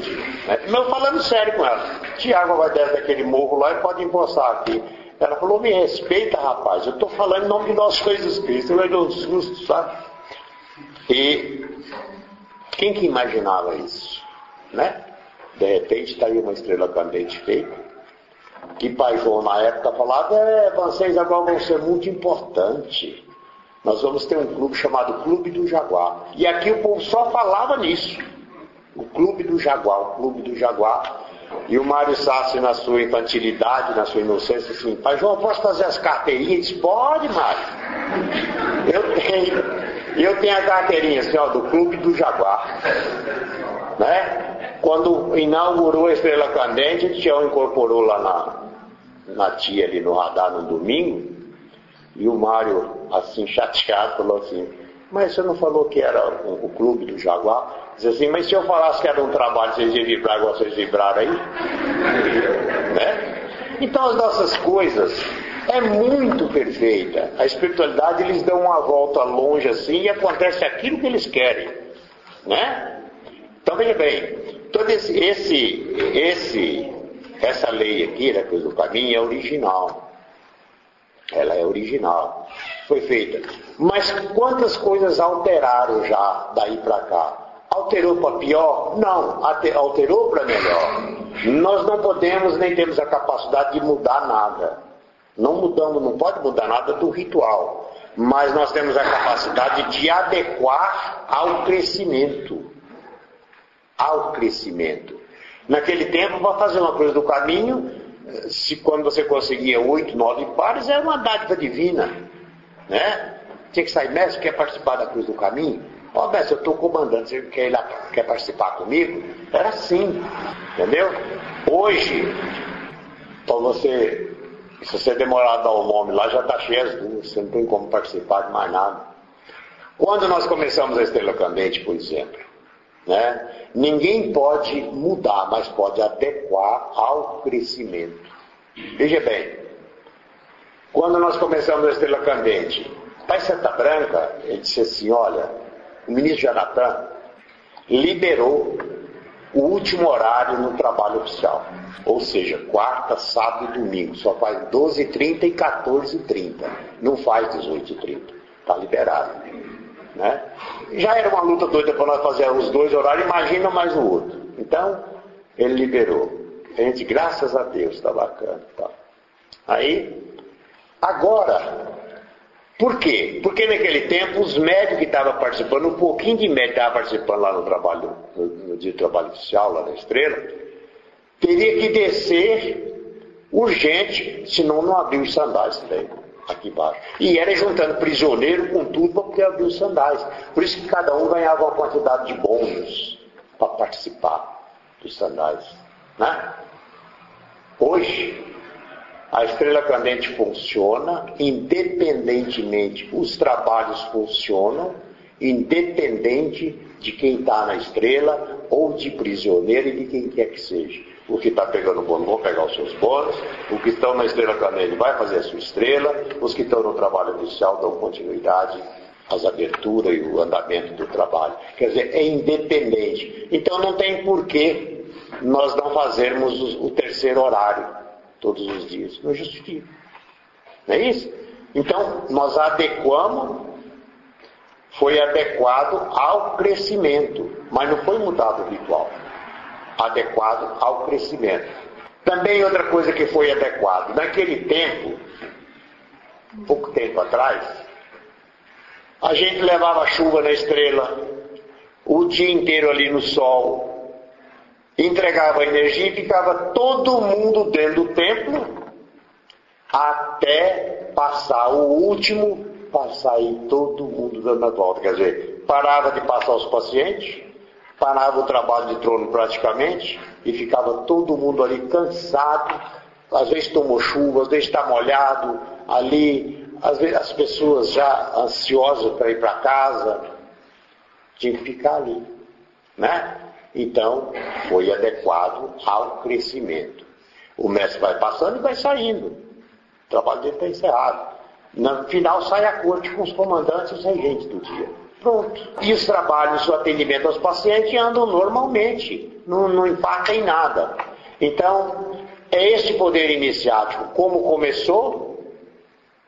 [SPEAKER 1] né? Não, falando sério com ela. Tia, água vai descer daquele morro lá e pode empoçar aqui. Ela falou, me respeita, rapaz, eu estou falando em nome de nosso Jesus Cristo, eu dou um susto, sabe? E quem que imaginava isso? Né? De repente está aí uma estrela candente feita. Que pai João na época falava, é, vocês agora vão ser muito importante. Nós vamos ter um clube chamado Clube do Jaguar. E aqui o povo só falava nisso. O Clube do Jaguar, o Clube do Jaguar. E o Mário Sassi, na sua infantilidade, na sua inocência, assim, pai João, posso fazer as carteirinhas? Pode, Mário. Eu tenho. Eu tenho a carteirinha assim, ó, do Clube do Jaguar. Né? Quando inaugurou a Estrela Candente, o Tião incorporou lá na, na tia ali no radar no domingo. E o Mário, assim, chateado, falou assim, mas você não falou que era o, o clube do Jaguar? Diz assim, mas se eu falasse que era um trabalho, vocês iam vibrar igual vocês vibraram aí? né? Então as nossas coisas é muito perfeita. A espiritualidade eles dão uma volta longe assim e acontece aquilo que eles querem. Né? Então veja bem, todo esse, esse, esse, essa lei aqui, da coisa do caminho, é original. Ela é original. Foi feita. Mas quantas coisas alteraram já daí para cá? Alterou para pior? Não, alterou para melhor. Nós não podemos nem temos a capacidade de mudar nada. Não mudamos, não pode mudar nada do ritual. Mas nós temos a capacidade de adequar ao crescimento. Ao crescimento. Naquele tempo, para fazer uma coisa do caminho, se quando você conseguia oito, nove pares, era uma dádiva divina. Né? Tinha que sair, mestre, quer participar da cruz do caminho? Ó, oh, mestre, eu estou comandando, você quer, lá, quer participar comigo? Era assim, entendeu? Hoje, para você se você demorar a dar o nome lá, já está cheio as duas, você não tem como participar de mais nada. Quando nós começamos a Estrela Candente, por exemplo, né, ninguém pode mudar, mas pode adequar ao crescimento. Veja bem, quando nós começamos a Estrela Candente, Pai Santa Branca, ele disse assim, olha, o ministro Janatan liberou o último horário no trabalho oficial. Ou seja, quarta, sábado e domingo. Só faz 12h30 e 14h30. Não faz 18h30. Está liberado. Né? Já era uma luta doida para nós fazer os dois horários, imagina mais o outro. Então, ele liberou. A gente, graças a Deus, está bacana. Tá. Aí, agora, por quê? Porque naquele tempo os médicos que estavam participando, um pouquinho de médico estava participando lá no trabalho, no, no dia de trabalho oficial, lá na estrela, teria que descer urgente, senão não abriu os sandais daí, aqui embaixo. E era juntando prisioneiro com tudo para poder abrir os sandais. Por isso que cada um ganhava uma quantidade de bônus para participar dos sandais. Né? Hoje, a estrela candente funciona, independentemente, os trabalhos funcionam, independente de quem está na estrela, ou de prisioneiro e de quem quer que seja. O que está pegando bônus vão pegar os seus bônus, os que estão na estrela candente vai fazer a sua estrela, os que estão no trabalho inicial dão continuidade às aberturas e o andamento do trabalho. Quer dizer, é independente. Então não tem porquê nós não fazermos o terceiro horário todos os dias. Não justifica. Não é isso? Então, nós adequamos, foi adequado ao crescimento, mas não foi mudado o ritual. Adequado ao crescimento. Também outra coisa que foi adequado, naquele tempo, pouco tempo atrás, a gente levava chuva na estrela, o dia inteiro ali no sol, entregava energia e ficava todo mundo dentro do templo até passar o último, para sair todo mundo dando a volta. Quer dizer, parava de passar os pacientes, parava o trabalho de trono praticamente, e ficava todo mundo ali cansado, às vezes tomou chuva, às vezes está molhado, ali, às vezes as pessoas já ansiosas para ir para casa, tinha que ficar ali, né? Então, foi adequado ao crescimento. O mestre vai passando e vai saindo. O trabalho dele está encerrado. No final sai a corte com os comandantes e os regentes do dia. Pronto. E os trabalhos, o atendimento aos pacientes andam normalmente. Não, não impacta em nada. Então, é este poder iniciático, como começou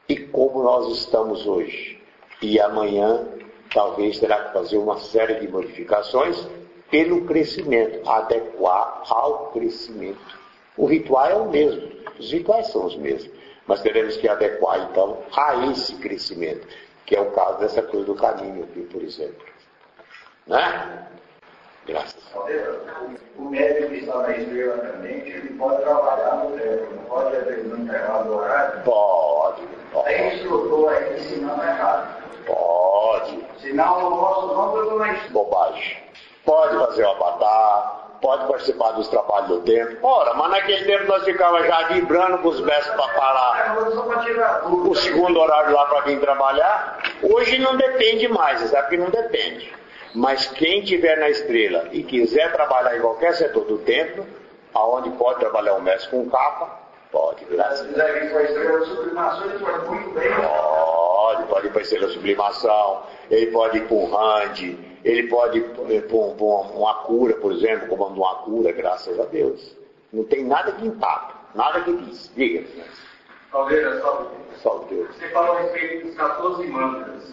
[SPEAKER 1] e como nós estamos hoje. E amanhã talvez terá que fazer uma série de modificações pelo crescimento, adequar ao crescimento. O ritual é o mesmo, os rituais são os mesmos, mas teremos que adequar então a esse crescimento, que é o caso dessa coisa do caminho aqui, por exemplo. Né? Graças.
[SPEAKER 2] O médico que está na estrela também, ele pode trabalhar no tempo, não pode não errado o horário?
[SPEAKER 1] Pode,
[SPEAKER 2] pode. Tem instrutor aí ensinando errado.
[SPEAKER 1] Pode.
[SPEAKER 2] Senão eu não posso não, eu na estrela.
[SPEAKER 1] Bobagem pode fazer o avatar, pode participar dos trabalhos do tempo. Ora, mas naquele tempo nós ficávamos já vibrando com os mestres para parar o segundo horário lá para vir trabalhar. Hoje não depende mais, você sabe que não depende. Mas quem tiver na estrela e quiser trabalhar em qualquer setor do templo, aonde pode trabalhar um mestre com capa, pode, graças a Deus.
[SPEAKER 2] Se for estrela de sublimação, ele pode muito bem.
[SPEAKER 1] Pode, pode ir para a estrela de sublimação, ele pode ir para um hand, ele pode ir para uma cura, por exemplo, comando uma cura, graças a Deus. Não tem nada que empata, nada que diz. Diga.
[SPEAKER 3] Caldeira, salve.
[SPEAKER 1] Salve Deus.
[SPEAKER 3] Você falou a respeito dos 14 mantras.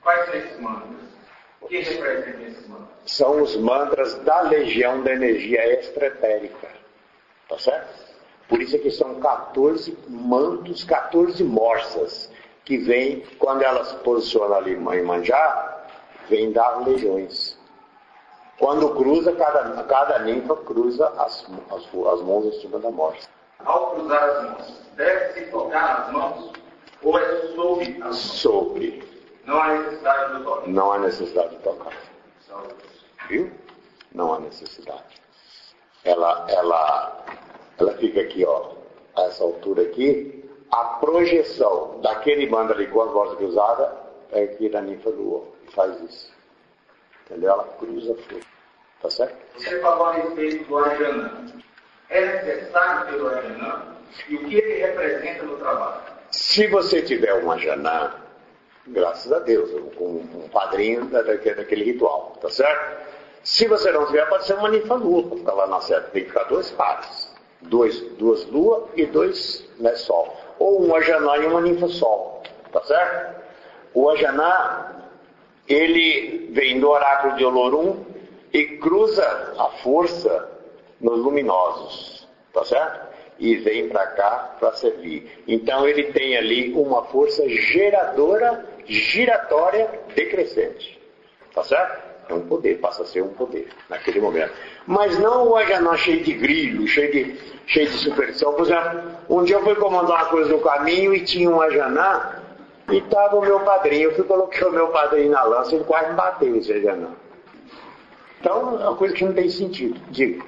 [SPEAKER 3] Quais são esses mantras? O que representam esses mantras?
[SPEAKER 1] São os mantras da legião da energia extraetérica. Tá certo? Por isso é que são 14 mantos, 14 morsas, que vêm, quando elas posicionam ali em Manjá, vem das legiões. Quando cruza, cada, cada ninfa cruza as, as, as mãos em cima da morsa.
[SPEAKER 3] Ao cruzar as mãos, deve-se tocar nas mãos? Ou é sobre as mãos?
[SPEAKER 1] Sobre.
[SPEAKER 3] Não há necessidade do toque.
[SPEAKER 1] Não há necessidade de tocar. Viu? Não há necessidade. Ela, ela, ela fica aqui, ó, a essa altura aqui. A projeção daquele manda ali com as mãos cruzadas é aqui na ninfa lua. Faz isso. Entendeu? Ela cruza tudo. Tá certo?
[SPEAKER 3] Você falou a respeito do Ajanã. É necessário ter o Ajanã? E o que ele representa no trabalho?
[SPEAKER 1] Se você tiver uma janã, graças a Deus, com um padrinho da- daquele, ritual, tá certo? Se você não tiver, pode ser uma ninfa lua, para ficar lá na seta. Tem que ficar dois pares. Dois, duas luas e dois né, sol. Ou um ajaná e uma ninfa sol, tá certo? O ajaná, ele vem do oráculo de Olorum e cruza a força nos luminosos, tá certo? E vem para cá para servir. Então ele tem ali uma força geradora, giratória, decrescente, tá certo? É um poder, passa a ser um poder naquele momento. Mas não o ajanã cheio de grilho, cheio de, cheio de superstição. Por exemplo, um dia eu fui comandar uma coisa no caminho e tinha um ajanã e estava o meu padrinho. Eu fui coloquei o meu padrinho na lança e ele quase me bateu esse ajanã. Então é uma coisa que não tem sentido. Diga.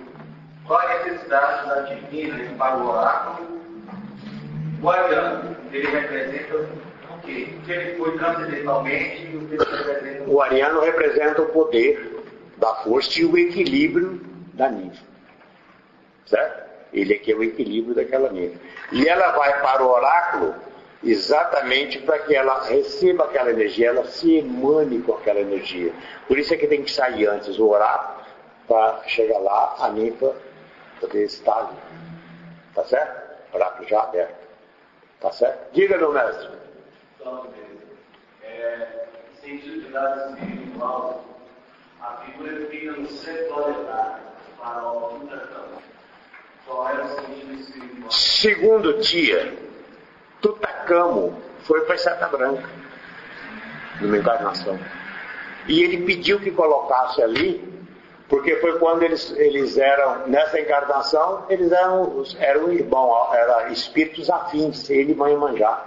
[SPEAKER 3] Qual a necessidade da divina para o oráculo? O Ajanã, ele representa o quê? O que ele foi transcendentalmente e o que ele representa
[SPEAKER 1] O ariano representa o poder da força e o equilíbrio da ninfa. Certo? Ele aqui é o equilíbrio daquela ninfa. E ela vai para o oráculo exatamente para que ela receba aquela energia, ela se emane com aquela energia. Por isso é que tem que sair antes o oráculo para chegar lá, a ninfa poder estar ali. Tá certo? Oráculo já aberto. Tá certo? Diga, meu mestre.
[SPEAKER 4] Então, é, sentido de dado espiritual, a figura fica no centro oletar, para o intercâmbio. Qual é o sentido espiritual?
[SPEAKER 1] Segundo dia, Tutacamo foi para Seta Branca, numa encarnação. E ele pediu que colocasse ali, porque foi quando eles, eles eram, nessa encarnação, eles eram, eram irmãos, eram espíritos afins, ele e mãe Manjá.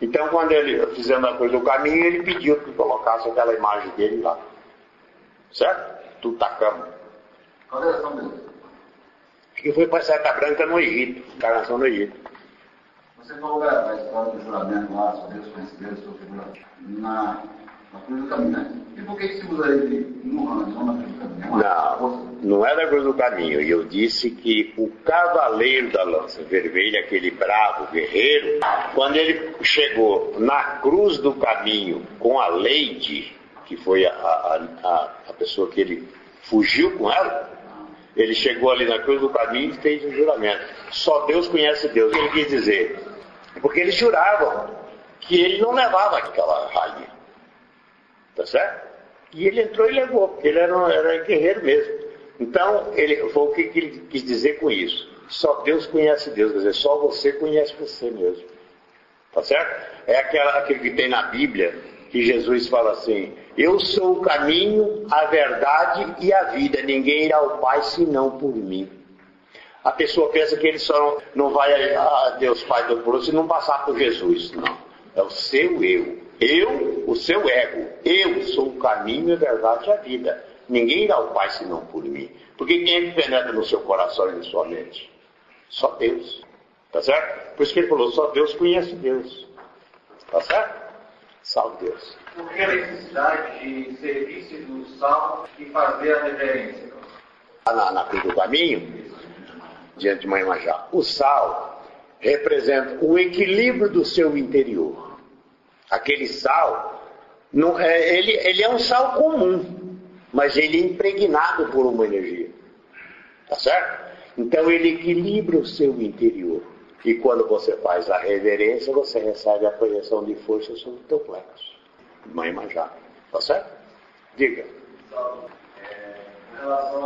[SPEAKER 1] Então, quando ele fizendo a coisa do caminho, ele pediu que colocasse aquela imagem dele lá. Certo? Tutacamo.
[SPEAKER 2] Qual é a ação dele?
[SPEAKER 1] Que foi para Seta Branca no Egito, encarnação no Egito.
[SPEAKER 2] Você falou da, da história do juramento lá, só Deus conhece Deus, sua figura, na, na cruz do caminho, né? E por que, que se usa ele no rancho, não na cruz do caminho? É.
[SPEAKER 1] Não, não é da cruz do caminho. E eu disse que o cavaleiro da lança vermelha, aquele bravo guerreiro, quando ele chegou na cruz do caminho com a Leide, que foi a, a, a, a pessoa que ele fugiu com ela, ele chegou ali na cruz do caminho e fez um juramento. Só Deus conhece Deus. O que ele quis dizer? Porque eles juravam que ele não levava aquela rainha. Tá certo? E ele entrou e levou, porque ele era, era guerreiro mesmo. Então, ele, foi o que, que ele quis dizer com isso. Só Deus conhece Deus, quer dizer, só você conhece você mesmo. Tá certo? É aquela, aquele que tem na Bíblia, que Jesus fala assim: Eu sou o caminho, a verdade e a vida. Ninguém irá ao Pai senão por mim. A pessoa pensa que ele só não, não vai a Deus Pai do Poderoso se não passar por Jesus. Não. É o seu eu. Eu, o seu ego. Eu sou o caminho, a verdade e a vida. Ninguém irá ao Pai senão por mim. Porque quem é que penetra no seu coração e na sua mente? Só Deus. Tá certo? Por isso que ele falou, só Deus conhece Deus. Tá certo? Salve Deus.
[SPEAKER 3] Por que a necessidade de serviço do sal e fazer a reverência?
[SPEAKER 1] Na, na cruz do caminho, diante de Mãe Majá, o sal representa o equilíbrio do seu interior. Aquele sal, não, é, ele, ele é um sal comum, mas ele é impregnado por uma energia. Tá certo? Então ele equilibra o seu interior. E quando você faz a reverência, você recebe a projeção de força sobre o teu plexo. Mãe Majá. Tá certo? Diga.
[SPEAKER 4] É, em relação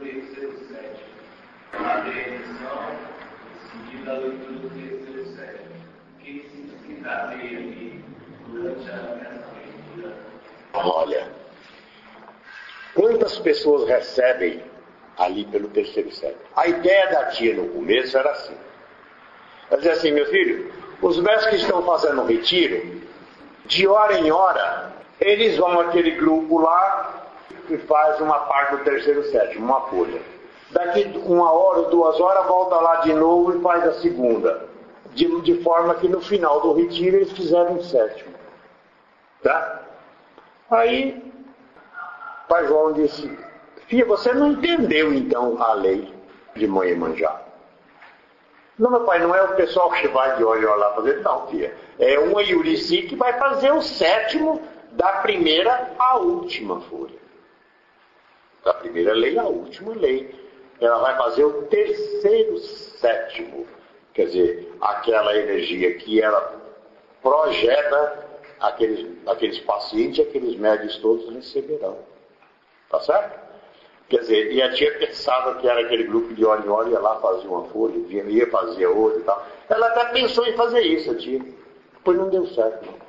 [SPEAKER 4] terceiro sétimo,
[SPEAKER 1] Olha, quantas pessoas recebem ali pelo terceiro século. A ideia da tia no começo era assim. Ela dizia assim, meu filho, os médicos que estão fazendo um retiro, de hora em hora, eles vão aquele grupo lá e faz uma parte do terceiro sétimo, uma folha. Daqui uma hora, duas horas, volta lá de novo e faz a segunda. De, de forma que no final do retiro eles fizeram um sétimo. Tá? Aí, Pai João disse, Filha, você não entendeu então a lei de mãe e manjar. Não, meu pai, não é o pessoal que vai de olho lá fazer, não, filha. É uma Yurici que vai fazer o sétimo da primeira à última folha. Da primeira lei à última lei. Ela vai fazer o terceiro sétimo. Quer dizer, aquela energia que ela projeta aqueles, aqueles pacientes, aqueles médicos todos receberão. Tá certo? Quer dizer, e a tia pensava que era aquele grupo de hora em hora, ia lá fazer uma folha, ia fazer outra e tal. Ela até pensou em fazer isso, a tia. Depois não deu certo, não.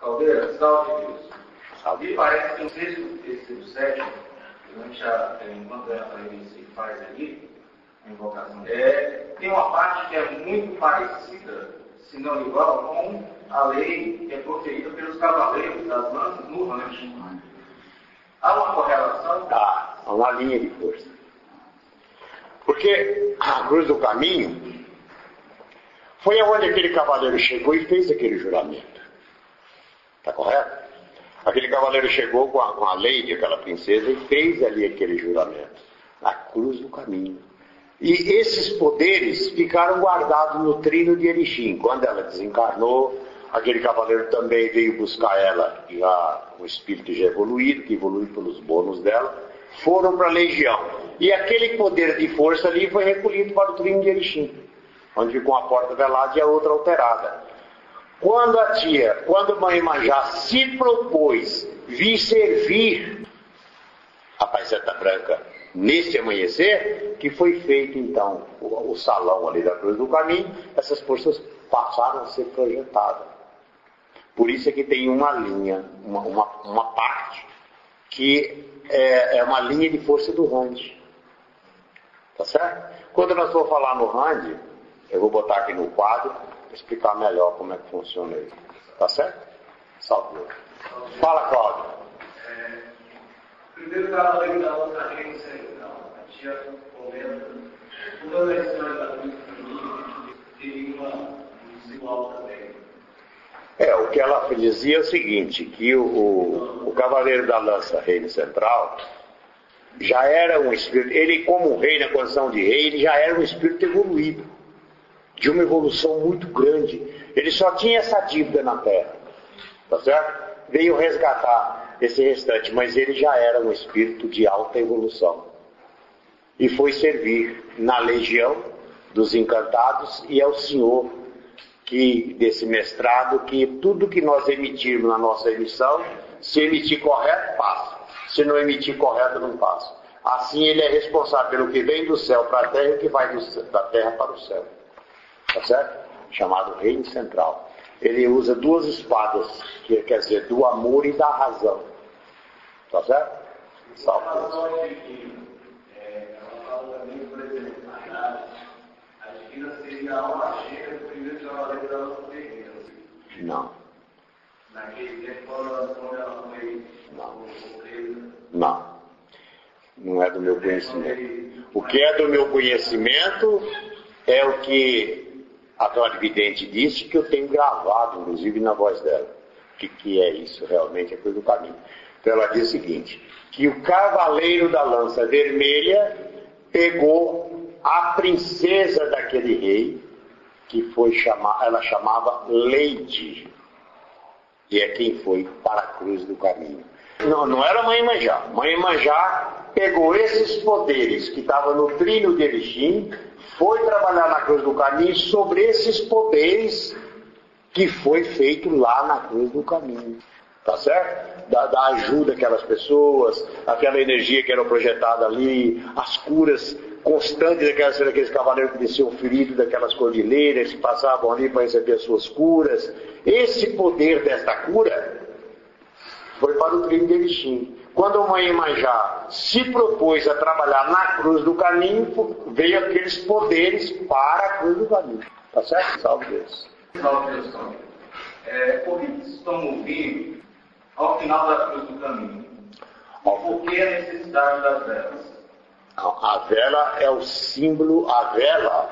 [SPEAKER 3] Caldeira, salve Deus. Salve. Me parece que o sexto, terceiro, sétimo, durante a, enquanto a se faz ali, a invocação, é, tem uma parte que é muito parecida, se não igual, com a lei que é proferida pelos cavaleiros das lanças no rancho. Há uma correlação?
[SPEAKER 1] Tá, há uma linha de força. Porque a cruz do caminho foi aonde aquele cavaleiro chegou e fez aquele juramento. Está correto? Aquele cavaleiro chegou com a, com a aquela princesa e fez ali aquele juramento. Na cruz do caminho. E esses poderes ficaram guardados no trino de Erechim. Quando ela desencarnou, Aquele cavaleiro também veio buscar ela, já o espírito já evoluído, que evoluiu pelos bônus dela, foram para a legião. E aquele poder de força ali foi recolhido para o trino de Erechim, onde ficou uma porta velada e a outra alterada. Quando a tia, quando Mãe Manjá se propôs vir servir a Paiseta Branca nesse amanhecer, que foi feito então o, o salão ali da Cruz do Caminho, essas forças passaram a ser projetadas. Por isso é que tem uma linha, uma, uma, uma parte, que é, é, uma linha de força do Rand. Tá certo? Quando nós for falar no Rand, eu vou botar aqui no quadro explicar melhor como é que funciona isso. Tá certo? Salve. Fala, Cláudio.
[SPEAKER 4] É, primeiro estava lendo da outra agência, então, a tia comenta, toda a história da família teria uma, um desigual também.
[SPEAKER 1] É, o que ela dizia é o seguinte, que o, o, o Cavaleiro da Lança, Reino Central, já era um espírito, ele como rei na condição de rei, ele já era um espírito evoluído, de uma evolução muito grande. Ele só tinha essa dívida na Terra, tá certo? Veio resgatar esse restante, mas ele já era um espírito de alta evolução. E foi servir na legião dos encantados e ao Senhor que desse mestrado que tudo que nós emitirmos na nossa emissão, se emitir correto, passa. Se não emitir correto, não passa. Assim ele é responsável pelo que vem do céu para a terra e o que vai do, da terra para o céu. Tá certo? Chamado reino central. Ele usa duas espadas, que quer dizer, do amor e da razão. Tá certo?
[SPEAKER 4] Salve É.
[SPEAKER 1] Não.
[SPEAKER 4] Naquele tempo, quando ela foi
[SPEAKER 1] Não. Não. Não é do meu conhecimento. O que é do meu conhecimento é o que A Clarividente disse que eu tenho gravado, inclusive, na voz dela. O que, que é isso realmente? É coisa do caminho. Então ela diz o seguinte, que o cavaleiro da lança vermelha pegou a princesa daquele rei, que foi chamar, ela chamava Lady, e é quem foi para a cruz do caminho. Não, não era Mãe Manjá. Mãe Manjá pegou esses poderes que estavam no trilho de Erechim, foi trabalhar na cruz do caminho sobre esses poderes que foi feito lá na cruz do caminho. Tá certo? Da, da ajuda aquelas pessoas, aquela energia que era projetada ali, as curas constantes daquelas, daqueles cavaleiros que desciam feridos daquelas cordilheiras, que passavam ali para receber as suas curas. Esse poder desta cura foi para o trilho de Erechim. Quando a mãe Manjá se propôs a trabalhar na cruz do caminho, veio aqueles poderes para a cruz do caminho. Tá certo? Salve Deus.
[SPEAKER 3] Salve Deus. É, por que estamos vivos ao final da cruz do caminho? Por que a necessidade das velas?
[SPEAKER 1] A vela é o símbolo, a vela,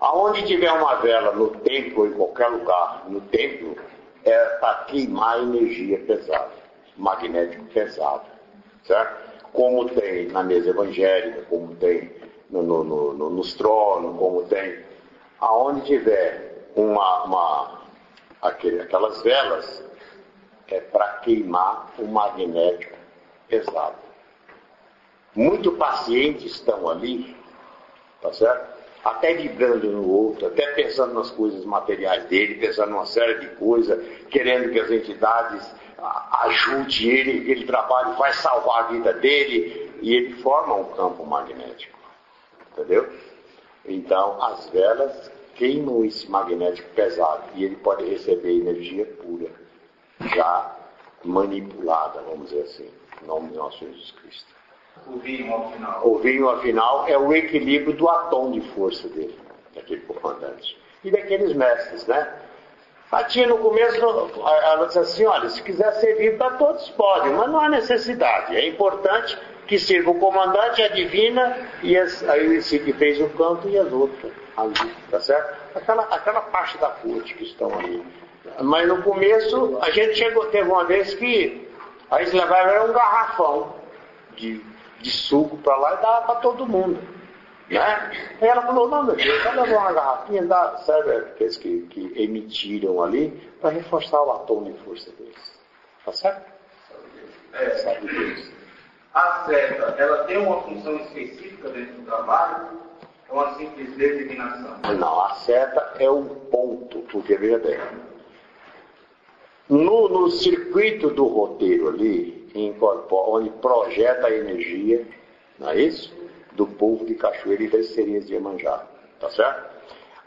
[SPEAKER 1] aonde tiver uma vela no templo ou em qualquer lugar, no templo, é para queimar energia pesada, magnético pesado, certo? Como tem na mesa evangélica, como tem no, no, no, nos tronos, como tem, aonde tiver uma, uma aquele, aquelas velas, é para queimar o magnético pesado muito pacientes estão ali, tá certo? Até vibrando no outro, até pensando nas coisas materiais dele, pensando numa série de coisas, querendo que as entidades ajudem ele, ele trabalhe, vai salvar a vida dele, e ele forma um campo magnético. Entendeu? Então, as velas queimam esse magnético pesado e ele pode receber energia pura, já manipulada, vamos dizer assim, em nome de nosso Jesus Cristo.
[SPEAKER 3] O vinho, ao final.
[SPEAKER 1] O vinho, afinal, é o equilíbrio do atom de força dele, daquele comandante. E daqueles mestres, né? A tia no começo, ela disse assim, olha, se quiser servir para todos, pode, mas não há necessidade. É importante que sirva o comandante, a divina, e as, aí esse que fez o canto e as outras ali, tá certo? Aquela, aquela parte da corte que estão ali. Mas no começo, a gente chegou, teve uma vez que a eles levaram um garrafão de de suco para lá e dava para todo mundo. Né? Aí ela falou, não, meu Deus, vai levar uma garrafinha, dá, sabe, aqueles que, que emitiram ali, para reforçar o atom de força deles. Tá certo?
[SPEAKER 3] É, sabe Deus. A seta, ela tem uma função específica dentro do trabalho? É uma simples designação?
[SPEAKER 1] Não, a seta é um ponto, porque veja bem, no, no circuito do roteiro ali, onde projeta a energia, não é isso? Do povo de Cachoeira e das serias de Iemanjá. Tá certo?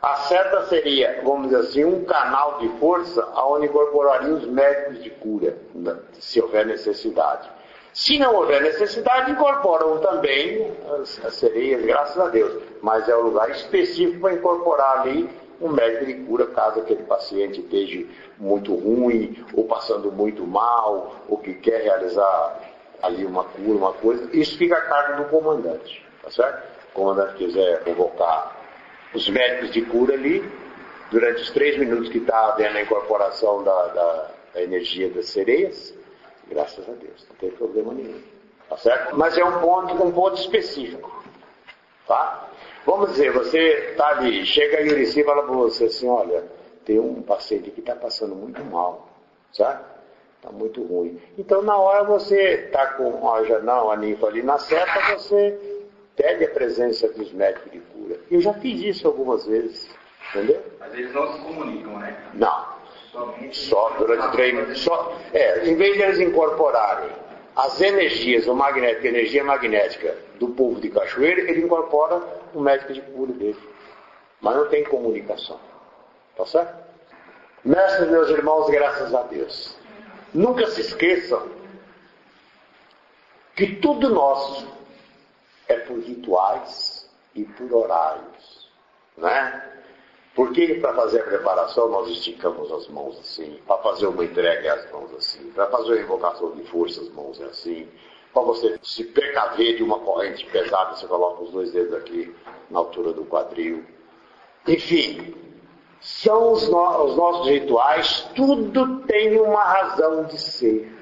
[SPEAKER 1] A seta seria, vamos dizer assim, um canal de força aonde incorporaria os médicos de cura, se houver necessidade. Se não houver necessidade, incorporam também as, as sereias, graças a Deus. Mas é o lugar específico para incorporar ali um médico de cura caso aquele paciente esteja muito ruim, ou passando muito mal, ou que quer realizar ali uma cura, uma coisa, isso fica a cargo do comandante, tá certo? O comandante quiser convocar os médicos de cura ali, durante os três minutos que está havendo a incorporação da, da, da, energia das sereias, graças a Deus, não tem problema nenhum, tá certo? Mas é um ponto, um ponto específico, tá? Vamos dizer, você está ali, chega a Yurici e fala para você assim, olha, tem um paciente que está passando muito mal, sabe? Está muito ruim. Então, na hora você está com a janão, a ninfa ali na seta, você pede a presença dos médicos de cura. Eu já fiz isso algumas vezes, entendeu?
[SPEAKER 3] Mas eles não se comunicam, né?
[SPEAKER 1] Não. Somente só durante minutos. Só, é, em vez de eles incorporarem as energias, o magnético, a energia magnética do povo de Cachoeira, ele incorpora o médico de cura dele. Mas não tem comunicação. Tá certo? Mestres, meus irmãos, graças a Deus. Nunca se esqueçam que tudo nosso é por rituais e por horários. Né? Por que para fazer a preparação nós esticamos as mãos assim? Para fazer uma entrega as mãos assim? Para fazer uma invocação de força as mãos é assim? Para você se precaver de uma corrente pesada, você coloca os dois dedos aqui na altura do quadril. Enfim, são os, no os nossos rituais, tudo tem uma razão de ser.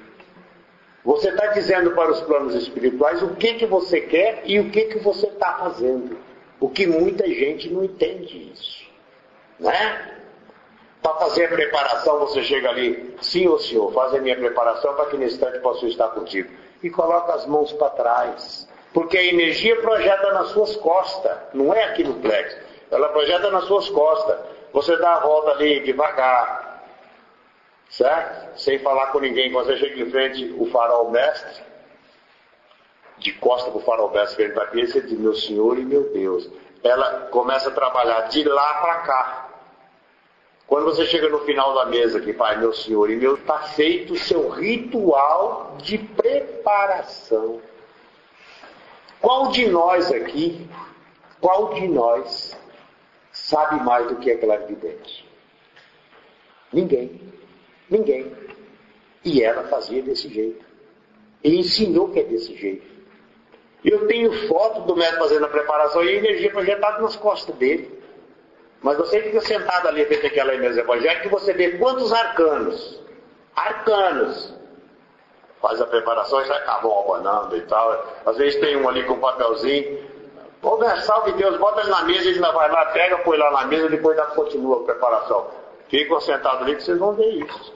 [SPEAKER 1] Você está dizendo para os planos espirituais o que, que você quer e o que, que você está fazendo. O que muita gente não entende isso. Né? Para fazer a preparação, você chega ali, sim, ô senhor, faz a minha preparação para que nesse instante possa estar contigo. E coloca as mãos para trás. Porque a energia projeta nas suas costas, não é aqui no plexo. Ela projeta nas suas costas. Você dá a volta ali devagar, certo? Sem falar com ninguém. Quando você chega em frente o farol mestre, de costa para o farol mestre frente para aqui, você diz, meu Senhor e meu Deus. Ela começa a trabalhar de lá para cá. Quando você chega no final da mesa aqui, Pai, meu Senhor e meu, está feito o seu ritual de preparação. Qual de nós aqui, qual de nós sabe mais do que é clarividente? Ninguém. Ninguém. E ela fazia desse jeito. E ensinou que é desse jeito. Eu tenho foto do médico fazendo a preparação e a energia projetada nas costas dele. Mas você fica sentado ali frente àquela mesa evangélica e você vê quantos arcanos. Arcanos. Faz a preparação e já acabam abanando e tal. Às vezes tem um ali com um papelzinho. Pô, salve Deus, bota ele na mesa, ele vai lá, pega, põe lá na mesa, depois continua a preparação. Ficam sentados ali que vocês vão ver isso.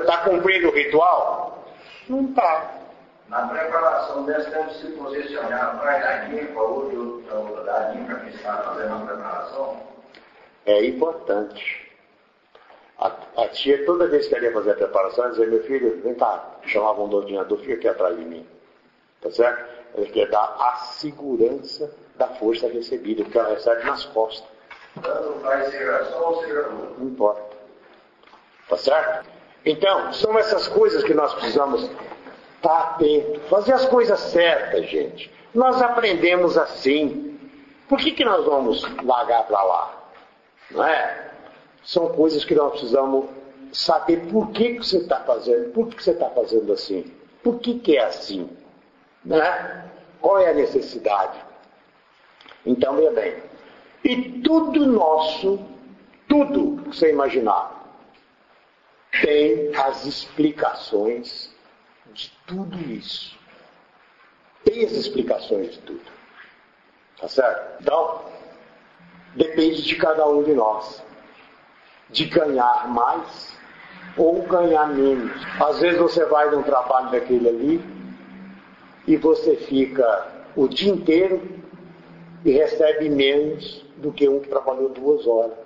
[SPEAKER 1] Está cumprindo o ritual? Não está.
[SPEAKER 2] Na preparação dessa deve se posicionar atrás da limpa ou de outra da limpa que está fazendo a preparação?
[SPEAKER 1] É importante. A, a, tia, toda vez que ela ia fazer a preparação, dizia, meu filho, vem cá, chamava um doutrinador, fica aqui atrás de mim. Tá certo? Ele quer dar a segurança da força recebida, porque ela recebe nas costas.
[SPEAKER 2] Tanto faz ser ou ser
[SPEAKER 1] Não importa. Tá certo? Então, são essas coisas que nós precisamos Está atento. Fazer as coisas certas, gente. Nós aprendemos assim. Por que, que nós vamos largar para lá? Não é? São coisas que nós precisamos saber por que, que você está fazendo. Por que, que você está fazendo assim? Por que, que é assim? Né? Qual é a necessidade? Então, veja bem. E tudo nosso, tudo que você imaginar, tem as explicações de tudo isso. Tem as explicações de tudo. Tá certo? Então, depende de cada um de nós. De ganhar mais ou ganhar menos. Às vezes você vai num trabalho daquele ali e você fica o dia inteiro e recebe menos do que um que trabalhou duas horas.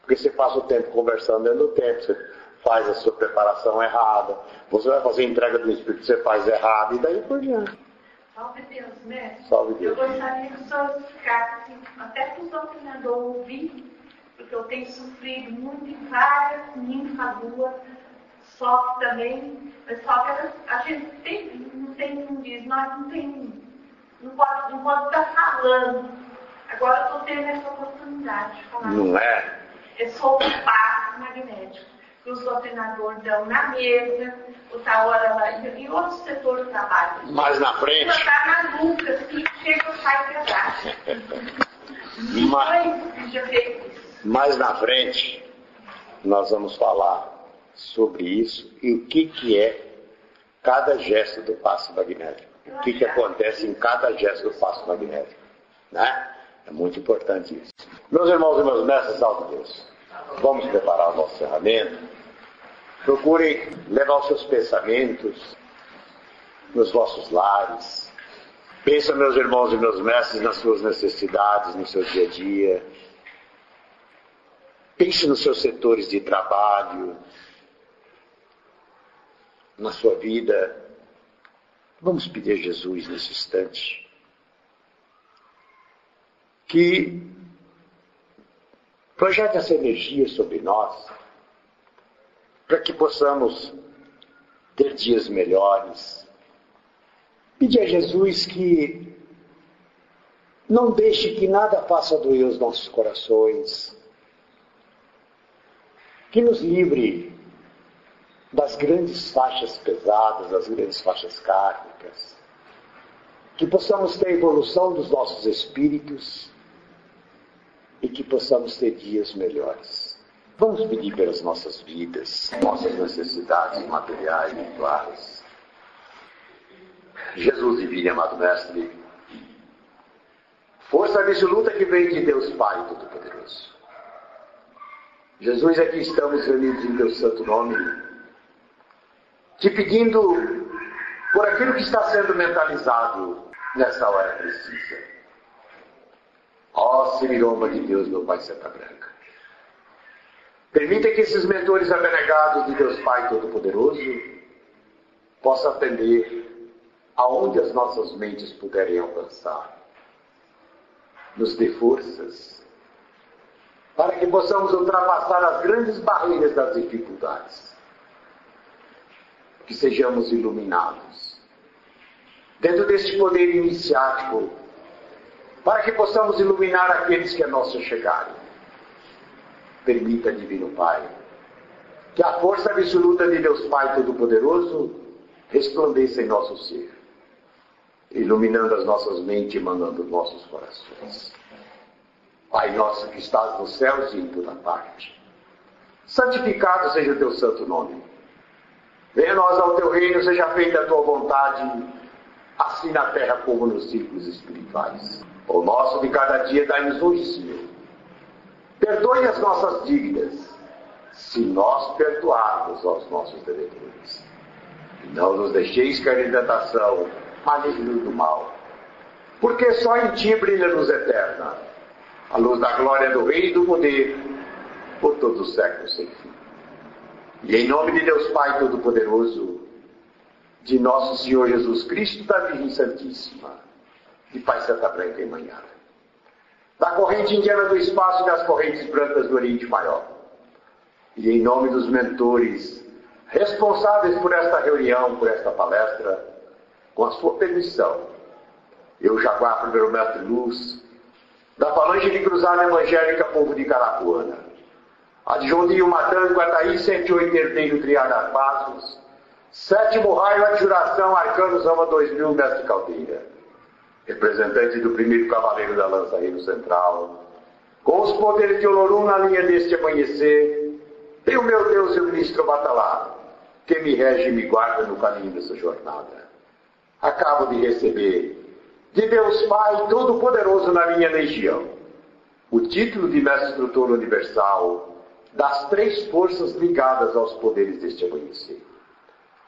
[SPEAKER 1] Porque você passa o tempo conversando dentro do tempo, você faz a sua preparação errada, você vai fazer a entrega do Espírito, você faz errado, e daí por diante.
[SPEAKER 5] Salve Deus, né?
[SPEAKER 1] Salve Deus.
[SPEAKER 5] Eu gostaria que o senhor explicasse, até para o doutrinador ouvir, porque eu tenho sofrido muito em várias ninfaduas, sofre também, mas só que a gente tem, não tem, não diz, nós não tem, não pode, não pode estar falando. Agora eu estou tendo essa oportunidade de falar.
[SPEAKER 1] Não é?
[SPEAKER 5] Eu sou o passo magnético que os doutrinadores dão na mesa, outra hora lá, em outros setores trabalho.
[SPEAKER 1] Mais na frente.
[SPEAKER 5] Está na Lucas, que chega o sai quebrado.
[SPEAKER 1] Mais,
[SPEAKER 5] já fez isso.
[SPEAKER 1] mais na frente, nós vamos falar sobre isso e o que, que é cada gesto do passo magnético. O que, que acontece em cada gesto do passo magnético. Né? É muito importante isso. Meus irmãos e meus mestres, salve Deus. Vamos preparar o nosso ferramenta. Procurem levar os seus pensamentos nos vossos lares. Pensa, meus irmãos e meus mestres, nas suas necessidades, no seu dia a dia. Pense nos seus setores de trabalho, na sua vida. Vamos pedir a Jesus nesse instante que projete essa energia sobre nós para que possamos ter dias melhores. Pedir a Jesus que não deixe que nada faça doer os nossos corações, que nos livre das grandes faixas pesadas, das grandes faixas kármicas, que possamos ter evolução dos nossos espíritos e que possamos ter dias melhores. Vamos pedir pelas nossas vidas, nossas necessidades materiais e espirituais. Jesus divino, amado Mestre, força absoluta que vem de Deus Pai Todo-Poderoso. Jesus, aqui estamos reunidos em Teu Santo Nome, te pedindo por aquilo que está sendo mentalizado nessa hora precisa. Ó Semiroma de Deus, meu Pai Santa Branca. Permita que esses mentores abnegados de Deus Pai Todo-Poderoso possam atender aonde as nossas mentes puderem alcançar. Nos dê forças para que possamos ultrapassar as grandes barreiras das dificuldades. Que sejamos iluminados. Dentro deste poder iniciático, para que possamos iluminar aqueles que a nós chegarem. Permita, Divino Pai, que a força absoluta de Deus Pai Todo-Poderoso resplandeça em nosso ser, iluminando as nossas mentes e mandando os nossos corações. Pai nosso que estás nos céus e em toda parte, santificado seja o teu santo nome. Venha nós ao teu reino, seja feita a tua vontade, assim na terra como nos círculos espirituais. O nosso de cada dia dá-nos hoje, Senhor. Perdoe as nossas dívidas, se nós perdoarmos aos nossos devedores. E não nos deixeis cair em tentação, do mal. Porque só em ti brilha a luz eterna, a luz da glória do Rei e do poder, por todos os séculos sem fim. E em nome de Deus Pai Todo-Poderoso, de nosso Senhor Jesus Cristo, da Virgem Santíssima, de Pai Santa Branca e Manhara. Da corrente indiana do espaço e das correntes brancas do Oriente Maior. E em nome dos mentores responsáveis por esta reunião, por esta palestra, com a sua permissão, eu, Jaguar, primeiro mestre Luz, da Falange de Cruzada Evangélica Povo de Carapuana, adjuntinho Matando, Guataí, 108 Herdeiro Triada Passos, sétimo raio, adjuração, Arcano Zama 2000, Mestre Caldeira representante do primeiro cavaleiro da lança Reino Central, com os poderes de Olorum na linha deste amanhecer, e o meu Deus e o ministro Batalá, que me rege e me guarda no caminho dessa jornada. Acabo de receber de Deus Pai Todo-Poderoso na minha legião o título de Mestre Instrutor Universal das três forças ligadas aos poderes deste amanhecer.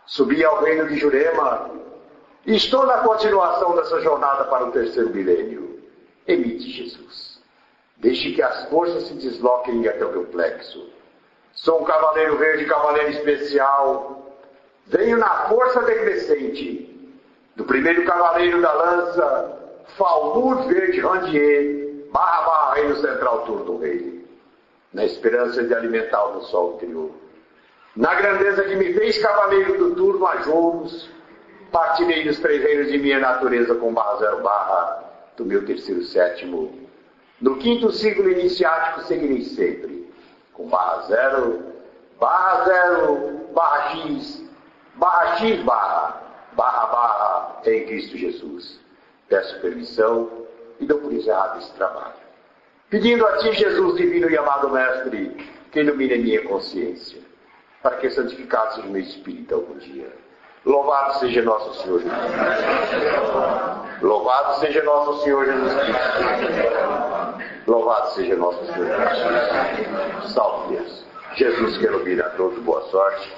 [SPEAKER 1] Subi ao reino de Jurema Estou na continuação dessa jornada para o terceiro milênio. Emite Jesus. Deixe que as forças se desloquem até o meu plexo. Sou um cavaleiro verde, cavaleiro especial. Venho na força decrescente do primeiro cavaleiro da lança, Falmur Verde Randier, barra barra reino central turno do rei. Na esperança de alimentar o sol interior. Na grandeza que me fez cavaleiro do turno a Jouros, Partilhei dos três reinos de minha natureza com barra zero barra do meu terceiro sétimo. No quinto ciclo iniciático seguirei sempre com barra zero, barra zero, barra x, barra x barra, barra barra em Cristo Jesus. Peço permissão e dou por encerrado esse trabalho. Pedindo a Ti, Jesus divino e amado Mestre, que ilumine minha consciência, para que santificado seja o meu espírito algum dia Louvado seja nosso Senhor Jesus Cristo. Louvado seja nosso Senhor Jesus Cristo. Louvado seja nosso Senhor Jesus Cristo. Salve Deus. Jesus que ilumina a todos, boa sorte.